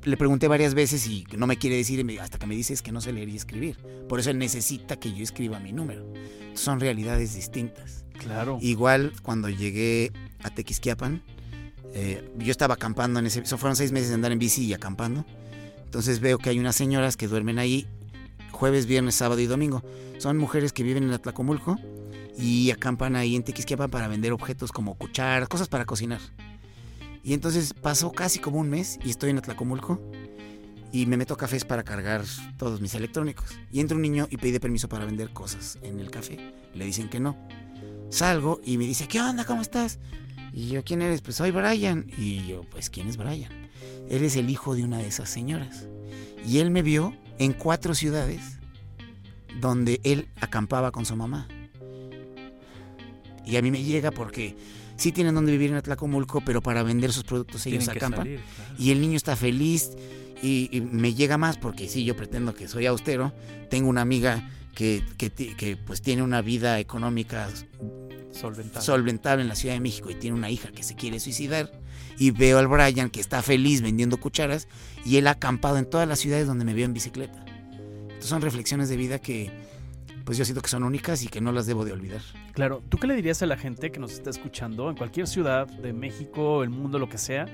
Speaker 4: le pregunté varias veces y no me quiere decir hasta que me dice es que no sé leer y escribir. Por eso él necesita que yo escriba mi número. Son realidades distintas.
Speaker 2: Claro.
Speaker 4: Igual cuando llegué a Tequisquiapan, eh, yo estaba acampando en ese... Eso fueron seis meses de andar en bici y acampando. Entonces veo que hay unas señoras que duermen ahí jueves, viernes, sábado y domingo. Son mujeres que viven en Atlacomulco y acampan ahí en Tequisquiapan para vender objetos como cucharas, cosas para cocinar. Y entonces pasó casi como un mes y estoy en Atlacomulco y me meto a cafés para cargar todos mis electrónicos. Y entra un niño y pide permiso para vender cosas en el café. Le dicen que no. Salgo y me dice, ¿qué onda? ¿Cómo estás? Y yo, ¿quién eres? Pues soy Brian. Y yo, pues, ¿quién es Brian? Él es el hijo de una de esas señoras. Y él me vio en cuatro ciudades donde él acampaba con su mamá. Y a mí me llega porque sí tienen donde vivir en Atlacomulco, pero para vender sus productos ellos
Speaker 3: Tienen
Speaker 4: acampan.
Speaker 3: salir, claro.
Speaker 4: Y el niño está feliz y, y me llega más porque sí, yo pretendo que soy austero. Tengo una amiga que, que, pues tiene una vida económica
Speaker 3: Solventado.
Speaker 4: solventable en la Ciudad de México y tiene una hija que se quiere suicidar. Y veo al Brian que está feliz vendiendo cucharas y él ha acampado en todas las ciudades donde me veo en bicicleta. Entonces son reflexiones de vida que pues yo siento que son únicas y que no las debo de olvidar.
Speaker 2: Claro, ¿tú qué le dirías a la gente que nos está escuchando en cualquier ciudad de México, el mundo, lo que sea,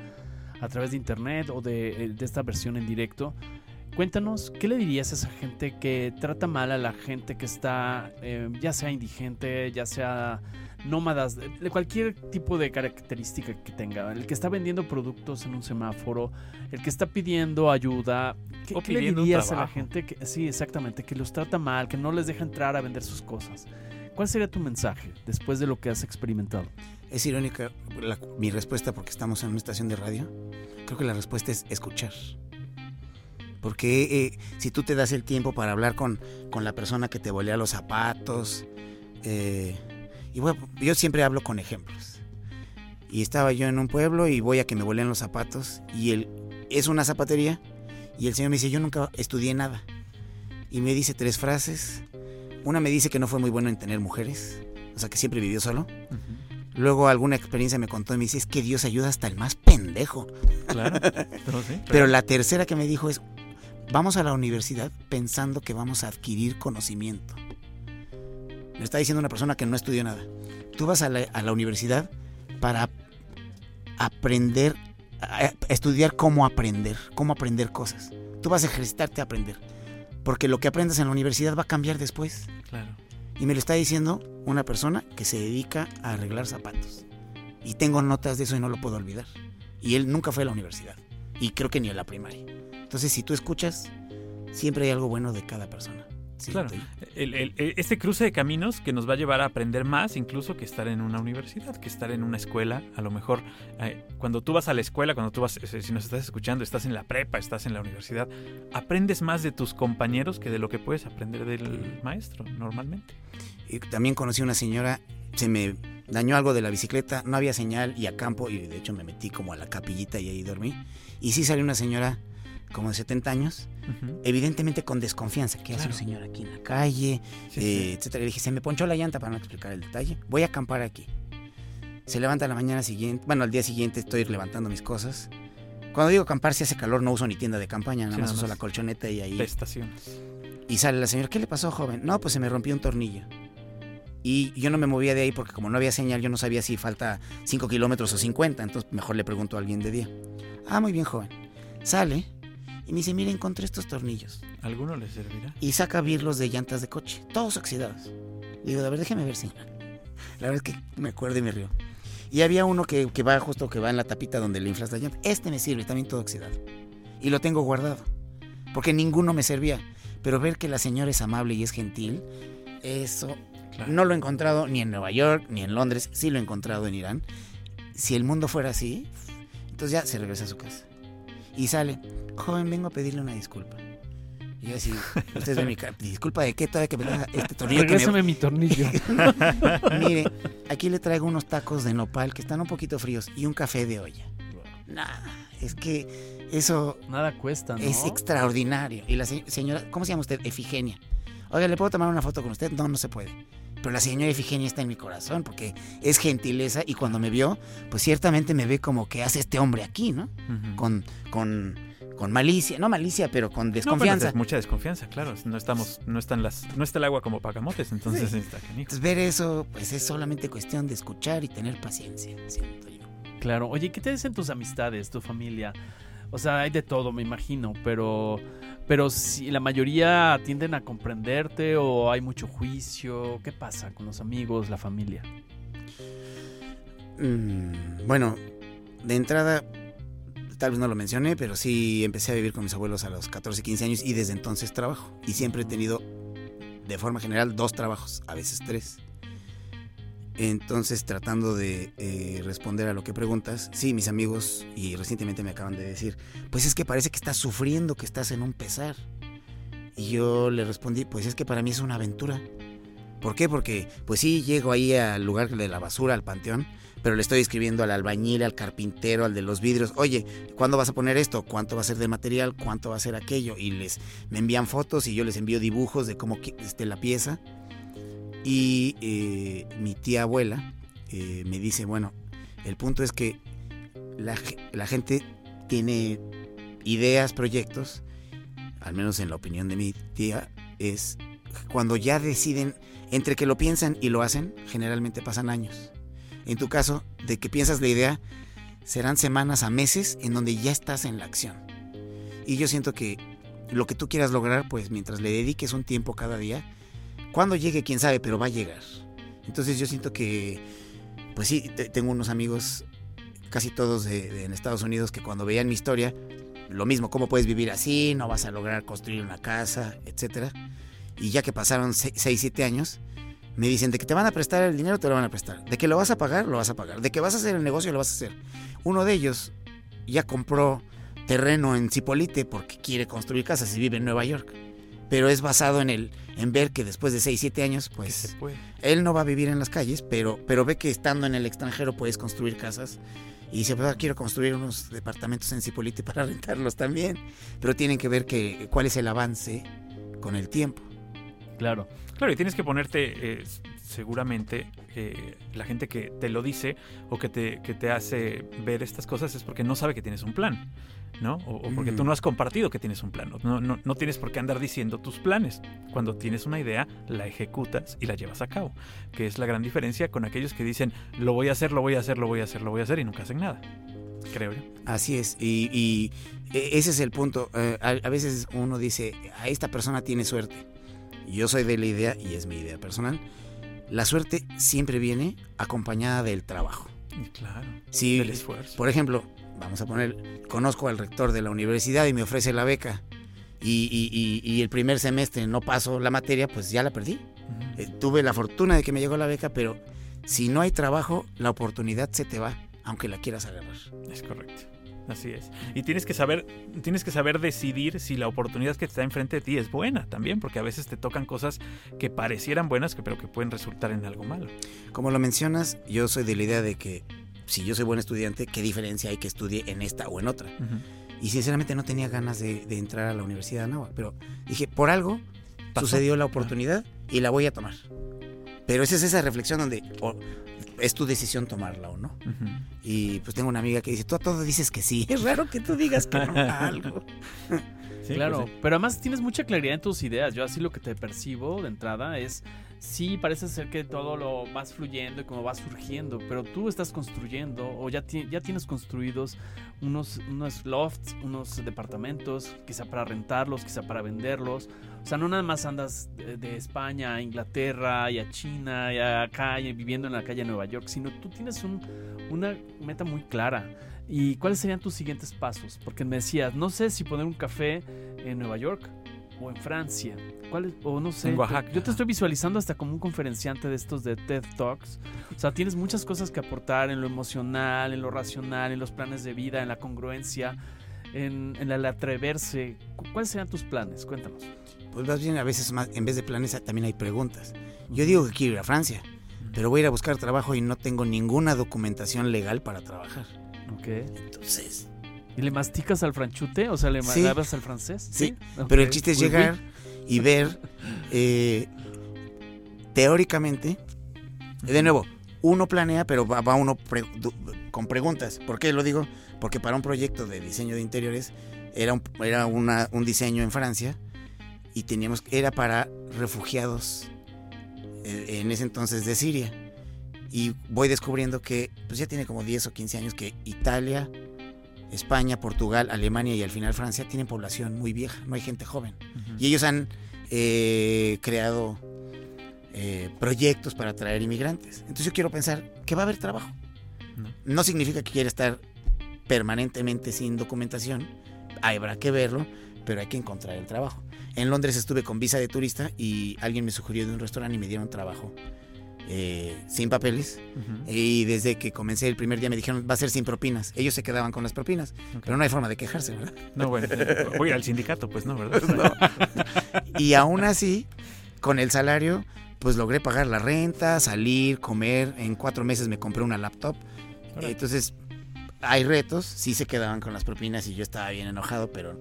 Speaker 2: a través de internet o de, eh, esta versión en directo? Cuéntanos, ¿qué le dirías a esa gente que trata mal a la gente que está, eh, ya sea indigente, ya sea nómadas, de cualquier tipo de característica que tenga? El que está vendiendo productos en un semáforo, el que está pidiendo ayuda. ¿Qué,
Speaker 3: O
Speaker 2: qué le dirías a la gente que, sí, exactamente, que los trata mal, que no les deja entrar a vender sus cosas? ¿Cuál sería tu mensaje después de lo que has experimentado?
Speaker 4: Es irónica la- mi respuesta porque estamos en una estación de radio. Creo que la respuesta es escuchar. Porque eh, si tú te das el tiempo para hablar con, con la persona que te volea los zapatos, eh, y bueno, yo siempre hablo con ejemplos. Y estaba yo en un pueblo y voy a que me voleen los zapatos y él es una zapatería y el señor me dice, yo nunca estudié nada. Y me dice tres frases. Una me dice que no fue muy bueno en tener mujeres, o sea que siempre vivió solo.
Speaker 3: Ujú.
Speaker 4: Luego alguna experiencia me contó y me dice, es que Dios ayuda hasta el más pendejo.
Speaker 3: Claro. Pero sí,
Speaker 4: Pero la tercera que me dijo es, vamos a la universidad pensando que vamos a adquirir conocimiento. Me está diciendo una persona que no estudió nada. Tú vas a la, a la universidad para aprender, a- a estudiar cómo aprender, cómo aprender cosas. Tú vas a ejercitarte a aprender. Porque lo que aprendas en la universidad va a cambiar después.
Speaker 3: claro.
Speaker 4: Y me lo está diciendo una persona que se dedica a arreglar zapatos. Y tengo notas de eso y no lo puedo olvidar. Y él nunca fue a la universidad. Y creo que ni a la primaria. Entonces, si tú escuchas, siempre hay algo bueno de cada persona.
Speaker 3: Claro. El- el- el- este cruce de caminos que nos va a llevar a aprender más incluso que estar en una universidad, que estar en una escuela. A lo mejor eh, cuando tú vas a la escuela, cuando tú vas, eh, si nos estás escuchando, estás en la prepa, estás en la universidad, aprendes más de tus compañeros que de lo que puedes aprender del maestro normalmente.
Speaker 4: Y también conocí una señora, se me dañó algo de la bicicleta, no había señal y a campo, y de hecho me metí como a la capillita y ahí dormí. Y sí salió una señora como de 70 años, evidentemente con desconfianza. ¿Qué hace un señor aquí en la calle?
Speaker 3: Sí,
Speaker 4: eh,
Speaker 3: sí.
Speaker 4: etcétera. Le dije, se me ponchó la llanta para no explicar el detalle. Voy a acampar aquí. Se levanta la mañana siguiente, bueno, al día siguiente estoy levantando mis cosas. Cuando digo acampar, si hace calor, no uso ni tienda de campaña, nada
Speaker 3: Sí,
Speaker 4: más
Speaker 3: nada
Speaker 4: uso la colchoneta y ahí.
Speaker 3: De estaciones.
Speaker 4: Y sale la señora, ¿qué le pasó, joven? No, pues se me rompió un tornillo. Y yo no me movía de ahí porque como no había señal, yo no sabía si falta 5 kilómetros o 50, entonces mejor le pregunto a alguien de día. Ah, muy bien, joven. Sale y me dice, mire, encontré estos tornillos.
Speaker 3: ¿Alguno les servirá?
Speaker 4: Y saca birlos de llantas de coche, todos oxidados. Digo, a ver, déjeme ver, señora. La verdad es que me acuerdo y me río. Y había uno que, que va justo que va en la tapita donde le inflas la llanta. Este me sirve, también todo oxidado. Y lo tengo guardado. Porque ninguno me servía. Pero ver que la señora es amable y es gentil, eso
Speaker 3: Claro.
Speaker 4: no lo he encontrado ni en Nueva York ni en Londres. Sí lo he encontrado en Irán. Si el mundo fuera así, entonces ya se regresa a su casa. Y sale, joven, vengo a pedirle una disculpa. Y yo así, ustedes ven mi cara, disculpa de qué todavía que me da este tornillo que me,
Speaker 2: Regrésame mi tornillo.
Speaker 4: Mire, aquí le traigo unos tacos de nopal que están un poquito fríos y un café de olla. Nada, es que eso
Speaker 2: Nada cuesta, ¿no?
Speaker 4: es extraordinario. Y la se- señora, ¿cómo se llama usted? Efigenia. Oiga, ¿le puedo tomar una foto con usted? No, no se puede. Pero la señora Efigenia está en mi corazón porque es gentileza y cuando me vio, pues ciertamente me ve como que hace este hombre aquí, ¿no? Con, con, con malicia, no malicia, pero con desconfianza.
Speaker 3: mucha desconfianza, claro. No estamos, no están las, no está el agua como pagamotes, entonces
Speaker 4: Sí.
Speaker 3: está.
Speaker 4: Entonces ver eso, pues es solamente cuestión de escuchar y tener paciencia, siento yo.
Speaker 2: Claro. Oye, ¿qué te dicen tus amistades, tu familia? O sea, hay de todo, me imagino, pero pero si la mayoría tienden a comprenderte o hay mucho juicio, ¿qué pasa con los amigos, la familia?
Speaker 4: Mm, bueno, de entrada, tal vez no lo mencioné, pero sí empecé a vivir con mis abuelos a los 14, 15 años y desde entonces trabajo. Y siempre he tenido, de forma general, dos trabajos, a veces tres. Entonces, tratando de eh, responder a lo que preguntas, sí, mis amigos, y recientemente me acaban de decir, pues es que parece que estás sufriendo, que estás en un pesar. Y yo le respondí, pues es que para mí es una aventura. ¿Por qué? Porque, pues sí, llego ahí al lugar de la basura, al panteón, pero le estoy escribiendo al albañil, al carpintero, al de los vidrios, oye, ¿cuándo vas a poner esto? ¿Cuánto va a ser de material? ¿Cuánto va a ser aquello? Y les me envían fotos y yo les envío dibujos de cómo esté la pieza. Y eh, mi tía abuela eh, me dice, bueno, el punto es que la, ge- la gente tiene ideas, proyectos, al menos en la opinión de mi tía, es cuando ya deciden, entre que lo piensan y lo hacen, generalmente pasan años. En tu caso, de que piensas la idea, serán semanas a meses en donde ya estás en la acción. Y yo siento que lo que tú quieras lograr, pues mientras le dediques un tiempo cada día, cuando llegue, quién sabe, pero va a llegar. Entonces yo siento que, pues sí, te- tengo unos amigos, casi todos de, de- en Estados Unidos, que cuando veían mi historia, lo mismo, cómo puedes vivir así, no vas a lograr construir una casa, etcétera. Y ya que pasaron 6, 7 años, me dicen de que te van a prestar el dinero, te lo van a prestar. De que lo vas a pagar, lo vas a pagar. De que vas a hacer el negocio, lo vas a hacer. Uno de ellos ya compró terreno en Cipolite porque quiere construir casas y vive en Nueva York. Pero es basado en el en ver que después de 6, 7 años, pues
Speaker 3: se puede.
Speaker 4: él no va a vivir en las calles, pero, pero ve que estando en el extranjero puedes construir casas. Y dice, pues quiero construir unos departamentos en Cipolite para rentarlos también. Pero tienen que ver que, cuál es el avance con el tiempo.
Speaker 2: Claro.
Speaker 3: Claro, y tienes que ponerte, eh, seguramente, eh, la gente que te lo dice o que te, que te hace ver estas cosas es porque no sabe que tienes un plan, ¿no? O, o porque tú
Speaker 4: Mm.
Speaker 3: no has compartido que tienes un plan. No, no, no tienes por qué andar diciendo tus planes. Cuando tienes una idea, la ejecutas y la llevas a cabo, que es la gran diferencia con aquellos que dicen, lo voy a hacer, lo voy a hacer, lo voy a hacer, lo voy a hacer y nunca hacen nada. Creo yo.
Speaker 4: Así es, y, y e- ese es el punto. Eh, a, a veces uno dice, a esta persona tiene suerte. Yo soy de la idea, y es mi idea personal, la suerte siempre viene acompañada del trabajo.
Speaker 3: Claro,
Speaker 4: Si,
Speaker 3: del esfuerzo.
Speaker 4: por ejemplo, vamos a poner, conozco al rector de la universidad y me ofrece la beca, y, y- y- y el primer semestre no paso la materia, pues ya la perdí. Eh, tuve la fortuna de que me llegó la beca, pero si no hay trabajo, la oportunidad se te va, aunque la quieras agarrar.
Speaker 3: Es correcto. Así es. Y tienes que saber, tienes que saber decidir si la oportunidad que está enfrente de ti es buena también, porque a veces te tocan cosas que parecieran buenas, pero que pueden resultar en algo malo.
Speaker 4: Como lo mencionas, yo soy de la idea de que si yo soy buen estudiante, ¿qué diferencia hay que estudie en esta o en otra? Y sinceramente no tenía ganas de, de entrar a la Universidad de Anáhuac, pero dije, por algo
Speaker 3: Pasó.
Speaker 4: sucedió la oportunidad y la voy a tomar. Pero esa es esa reflexión donde es tu decisión tomarla o no. Y pues tengo una amiga que dice, tú a todo dices que sí. Es raro que tú digas que no a algo.
Speaker 3: Sí,
Speaker 2: claro,
Speaker 3: pues sí.
Speaker 2: pero además tienes mucha claridad en tus ideas. Yo así lo que te percibo de entrada es, sí, parece ser que todo lo vas fluyendo y como va surgiendo, pero tú estás construyendo o ya, ya tienes construidos unos, unos lofts, unos departamentos, quizá para rentarlos, quizá para venderlos. O sea, no nada más andas de, España a Inglaterra y a China y a acá y viviendo en la calle de Nueva York, sino tú tienes un- una meta muy clara. ¿Y cuáles serían tus siguientes pasos? Porque me decías, no sé si poner un café en Nueva York o en Francia. ¿Cuál es? O no sé.
Speaker 3: En Oaxaca.
Speaker 2: Yo te estoy visualizando hasta como un conferenciante de estos de TED Talks. O sea, tienes muchas cosas que aportar en lo emocional, en lo racional, en los planes de vida, en la congruencia, en, en el atreverse. Cu- ¿Cuáles serían tus planes? Cuéntanos.
Speaker 4: Pues más bien a veces más, en vez de planes también hay preguntas. Yo digo que quiero ir a Francia, pero voy a ir a buscar trabajo y no tengo ninguna documentación legal para trabajar.
Speaker 2: Ok.
Speaker 4: Entonces,
Speaker 2: ¿Y le masticas al franchute? O sea, ¿le
Speaker 4: Sí.
Speaker 2: hablas al francés?
Speaker 4: Sí, pero el chiste es
Speaker 2: Oui, oui.
Speaker 4: llegar y ver eh, teóricamente, de nuevo, uno planea, pero va, va uno pre- con preguntas. ¿Por qué lo digo? Porque para un proyecto de diseño de interiores era un, era una- un diseño en Francia y teníamos era para refugiados eh, en ese entonces de Siria. Y voy descubriendo que pues ya tiene como 10 o 15 años que Italia, España, Portugal, Alemania y al final Francia tienen población muy vieja, no hay gente joven. Y ellos han eh, creado eh, proyectos para atraer inmigrantes. Entonces yo quiero pensar que va a haber trabajo.
Speaker 3: No.
Speaker 4: No significa que quiera estar permanentemente sin documentación. Habrá que verlo, pero hay que encontrar el trabajo. En Londres estuve con visa de turista y alguien me sugirió de un restaurante y me dieron trabajo eh, sin papeles. Y desde que comencé el primer día me dijeron, va a ser sin propinas. Ellos se quedaban con las propinas, pero no hay forma de quejarse, ¿verdad?
Speaker 3: No, bueno, voy al sindicato, pues no, ¿verdad?
Speaker 4: Y aún así, con el salario, pues logré pagar la renta, salir, comer. En cuatro meses me compré una laptop. Entonces, hay retos, sí se quedaban con las propinas y yo estaba bien enojado, pero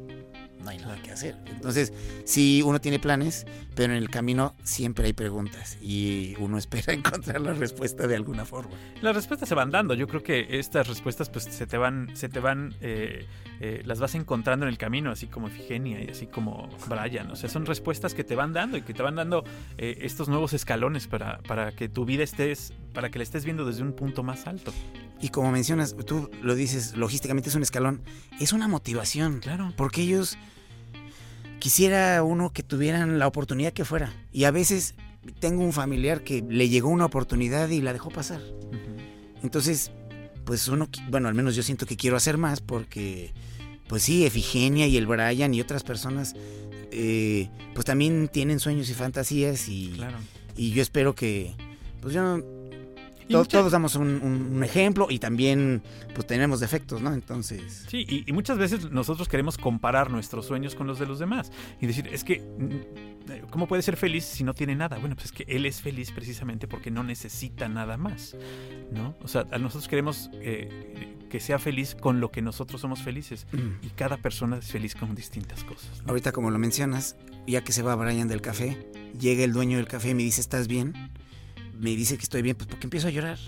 Speaker 4: no hay nada que hacer. Entonces, sí, uno tiene planes, pero en el camino siempre hay preguntas y uno espera encontrar la respuesta de alguna forma.
Speaker 3: Las respuestas se van dando. Yo creo que estas respuestas pues se te van, se te van, eh, eh, las vas encontrando en el camino, así como Efigenia y así como Brian. O sea, son respuestas que te van dando y que te van dando eh, estos nuevos escalones para, para que tu vida estés, para que la estés viendo desde un punto más alto.
Speaker 4: Y como mencionas, tú lo dices, logísticamente es un escalón, es una motivación.
Speaker 3: Claro.
Speaker 4: Porque ellos quisiera uno que tuvieran la oportunidad que fuera. Y a veces tengo un familiar que le llegó una oportunidad y la dejó pasar. Entonces, pues uno, bueno, al menos yo siento que quiero hacer más porque, pues sí, Efigenia y el Brian y otras personas, eh, pues también tienen sueños y fantasías y,
Speaker 3: Claro.
Speaker 4: y yo espero que, pues yo,
Speaker 3: Y
Speaker 4: to- todos damos un, un- ejemplo y también, pues tenemos defectos, ¿no? Entonces...
Speaker 3: Sí, y, y muchas veces nosotros queremos comparar nuestros sueños con los de los demás y decir, es que, mm, ¿cómo puede ser feliz si no tiene nada? Bueno, pues es que él es feliz precisamente porque no necesita nada más, ¿no? O sea, nosotros queremos eh, que sea feliz con lo que nosotros somos felices
Speaker 4: mm.
Speaker 3: y cada persona es feliz con distintas cosas. ¿no?
Speaker 4: Ahorita como lo mencionas, ya que se va Brian del café, llega el dueño del café y me dice, ¿estás bien? Me dice que estoy bien, pues porque empiezo a llorar.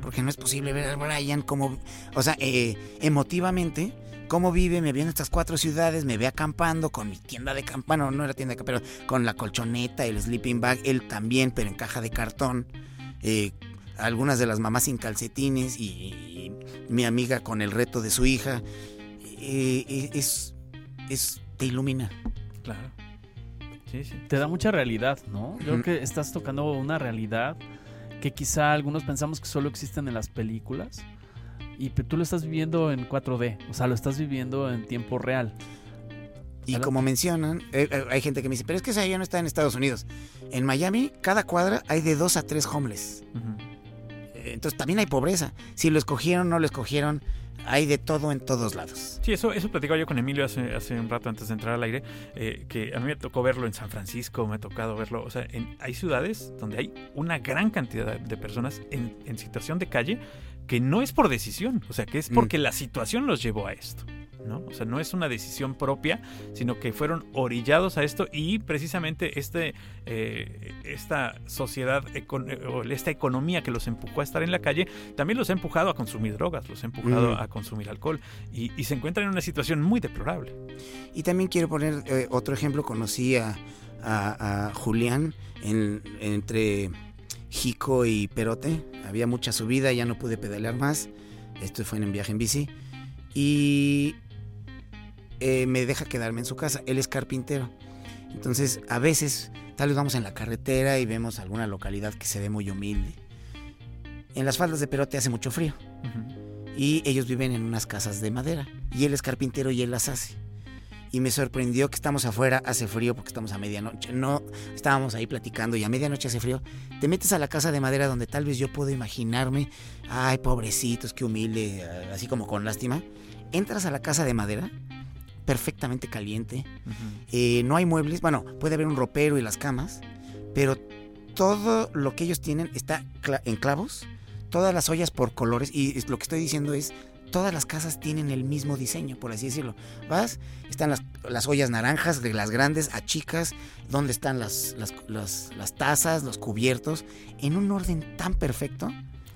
Speaker 4: Porque no es posible ver a Brian como, o sea, eh, emotivamente, cómo vive, me ve en estas cuatro ciudades, me ve acampando con mi tienda de campana, no era tienda de campana, pero con la colchoneta, el sleeping bag, él también, pero en caja de cartón. eh, algunas de las mamás sin calcetines y, y mi amiga con el reto de su hija. eh, eh, es, es, te ilumina.
Speaker 3: Claro. Sí, sí.
Speaker 2: Te da mucha realidad, ¿no? Yo creo que estás tocando una realidad que quizá algunos pensamos que solo existen en las películas. Y tú lo estás viviendo en 4D, o sea, lo estás viviendo en tiempo real.
Speaker 4: Y como mencionan, eh, eh, hay gente que me dice, pero es que esa ya no está en Estados Unidos. En Miami, cada cuadra hay de dos a tres homeless. Eh, Entonces también hay pobreza. Si lo escogieron o no lo escogieron, hay de todo en todos lados.
Speaker 3: Sí, eso, eso platicaba yo con Emilio hace, hace un rato antes de entrar al aire, eh, que a mí me tocó verlo en San Francisco, me ha tocado verlo, o sea, en- hay ciudades donde hay una gran cantidad de personas en, en situación de calle que no es por decisión, o sea, que es
Speaker 4: Mm.
Speaker 3: porque la situación los llevó a esto. ¿No? O sea, no es una decisión propia, sino que fueron orillados a esto y precisamente este, eh, esta sociedad, eh, o esta economía que los empujó a estar en la calle, también los ha empujado a consumir drogas, los ha empujado
Speaker 4: Mm.
Speaker 3: a consumir alcohol y, y se encuentran en una situación muy deplorable.
Speaker 4: Y también quiero poner eh, otro ejemplo. Conocí a, a- a Julián en- entre Jico y Perote. Había mucha subida, ya no pude pedalear más. Esto fue en un viaje en bici. Y eh, me deja quedarme en su casa. Él es carpintero. Entonces, a veces, tal vez vamos en la carretera y vemos alguna localidad que se ve muy humilde. En las faldas de Perote hace mucho frío. Y ellos viven en unas casas de madera. Y él es carpintero y él las hace. Y me sorprendió que estamos afuera, hace frío porque estamos a medianoche. No, estábamos ahí platicando y a medianoche hace frío. Te metes a la casa de madera donde tal vez yo puedo imaginarme, ay, pobrecitos, qué humilde, así como con lástima. Entras a la casa de madera, perfectamente caliente. Eh, no hay muebles, bueno, puede haber un ropero y las camas, pero todo lo que ellos tienen está en clavos, todas las ollas por colores, y lo que estoy diciendo es, todas las casas tienen el mismo diseño, por así decirlo. Vas, están las, las ollas naranjas, de las grandes a chicas, donde están las, las, las- las tazas, los cubiertos, en un orden tan perfecto,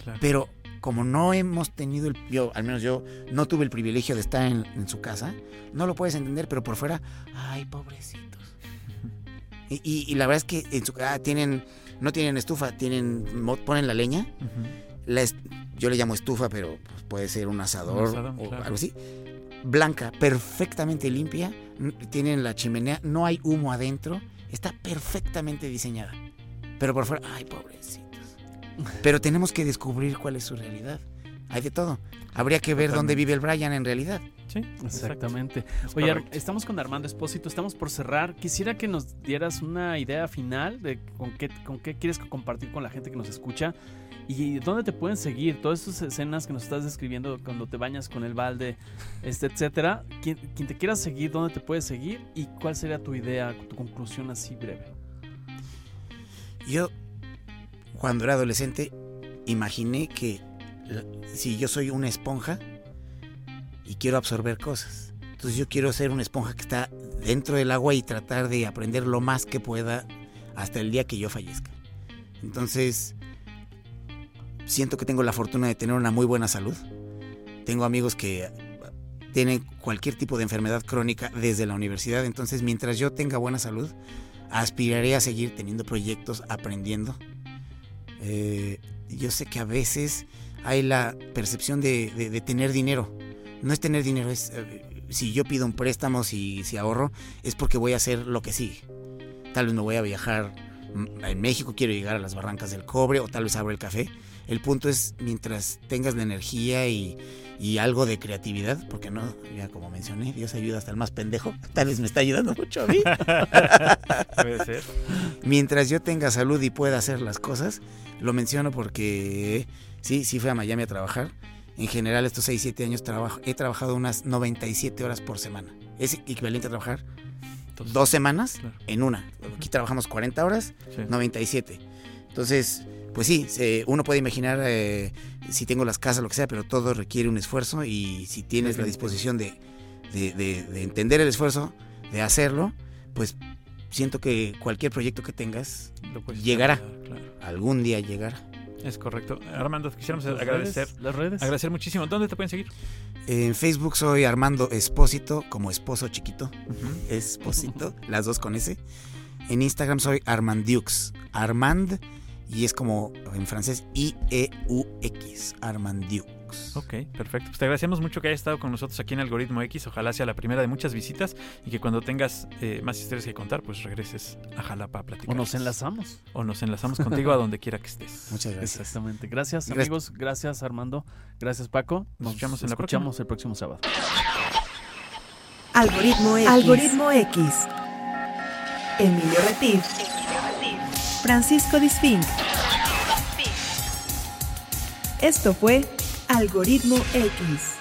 Speaker 3: Claro.
Speaker 4: pero como no hemos tenido el, yo, al menos yo, no tuve el privilegio de estar en, en su casa, no lo puedes entender, pero por fuera, ay, pobrecitos. Y, y- y la verdad es que en su ah, tienen, no tienen estufa, tienen, ponen la leña, la yo le llamo estufa, pero pues, puede ser un asador,
Speaker 3: Un asador,
Speaker 4: o
Speaker 3: claro.
Speaker 4: algo así. Blanca, perfectamente limpia, tienen la chimenea, no hay humo adentro, está perfectamente diseñada. Pero por fuera, ay, pobrecitos. Pero tenemos que descubrir cuál es su realidad. Hay de todo. Habría que ver dónde vive el Brian en realidad.
Speaker 3: Sí.
Speaker 2: Exactamente. Oye, estamos con Armando Espósito, estamos por cerrar. Quisiera que nos dieras una idea final de con qué, con qué quieres compartir con la gente que nos escucha y dónde te pueden seguir. Todas esas escenas que nos estás describiendo cuando te bañas con el balde, este, etcétera. Quien, quien te quiera seguir, dónde te puede seguir y cuál sería tu idea, tu conclusión así breve.
Speaker 4: Yo cuando era adolescente, imaginé que si yo soy una esponja y quiero absorber cosas, entonces yo quiero ser una esponja que está dentro del agua y tratar de aprender lo más que pueda hasta el día que yo fallezca. Entonces, siento que tengo la fortuna de tener una muy buena salud. Tengo amigos que tienen cualquier tipo de enfermedad crónica desde la universidad, entonces mientras yo tenga buena salud, aspiraré a seguir teniendo proyectos, aprendiendo. Eh, yo sé que a veces hay la percepción de, tener dinero. No es tener dinero, es eh, si yo pido un préstamo, si, si ahorro, es porque voy a hacer lo que sigue. Tal vez me voy a viajar en México, quiero llegar a las barrancas del cobre o tal vez abro el café. El punto es mientras tengas la energía y, y algo de creatividad, porque no, ya como mencioné, Dios ayuda hasta el más pendejo. Tal vez me está ayudando mucho a mí.
Speaker 3: Puede ser.
Speaker 4: mientras yo tenga salud y pueda hacer las cosas, lo menciono porque sí, sí fui a Miami a trabajar. En general, estos 6, 7 años trabajo, he trabajado unas 97 horas por semana. Es equivalente a trabajar
Speaker 3: Entonces,
Speaker 4: dos semanas
Speaker 3: Claro.
Speaker 4: en una. Aquí trabajamos 40 horas,
Speaker 3: sí.
Speaker 4: 97. Entonces, pues sí, se- uno puede imaginar eh, si tengo las casas, lo que sea, pero todo requiere un esfuerzo y si tienes la disposición de, de- de- de entender el esfuerzo, de hacerlo, pues siento que cualquier proyecto que tengas llegará.
Speaker 3: claro.
Speaker 4: algún día llegará.
Speaker 3: Es correcto. Armando, quisiéramos
Speaker 2: Las
Speaker 3: agradecer.
Speaker 2: redes, las redes.
Speaker 3: Agradecer muchísimo. ¿Dónde te pueden seguir?
Speaker 4: En Facebook soy Armando Espósito, como esposo chiquito,
Speaker 3: Ujú.
Speaker 4: Espósito, las dos con S. En Instagram soy Armandiux, Armand, y es como en francés I-E-U-X,
Speaker 3: Ok, perfecto. Pues te agradecemos mucho que hayas estado con nosotros aquí en Algoritmo X. Ojalá sea la primera de muchas visitas y que cuando tengas eh, más historias que contar, pues regreses a Jalapa a platicar.
Speaker 2: O nos enlazamos.
Speaker 3: O nos enlazamos contigo a donde quiera que estés.
Speaker 4: Muchas gracias.
Speaker 2: Exactamente. Gracias,
Speaker 4: Gracias.
Speaker 2: amigos. Gracias, Armando. Gracias, Paco.
Speaker 3: Nos escuchamos en la
Speaker 2: escuchamos el próximo sábado.
Speaker 1: Algoritmo X. Algoritmo X. Emilio Retif. Francisco Disfink. Esto fue. Algoritmo X.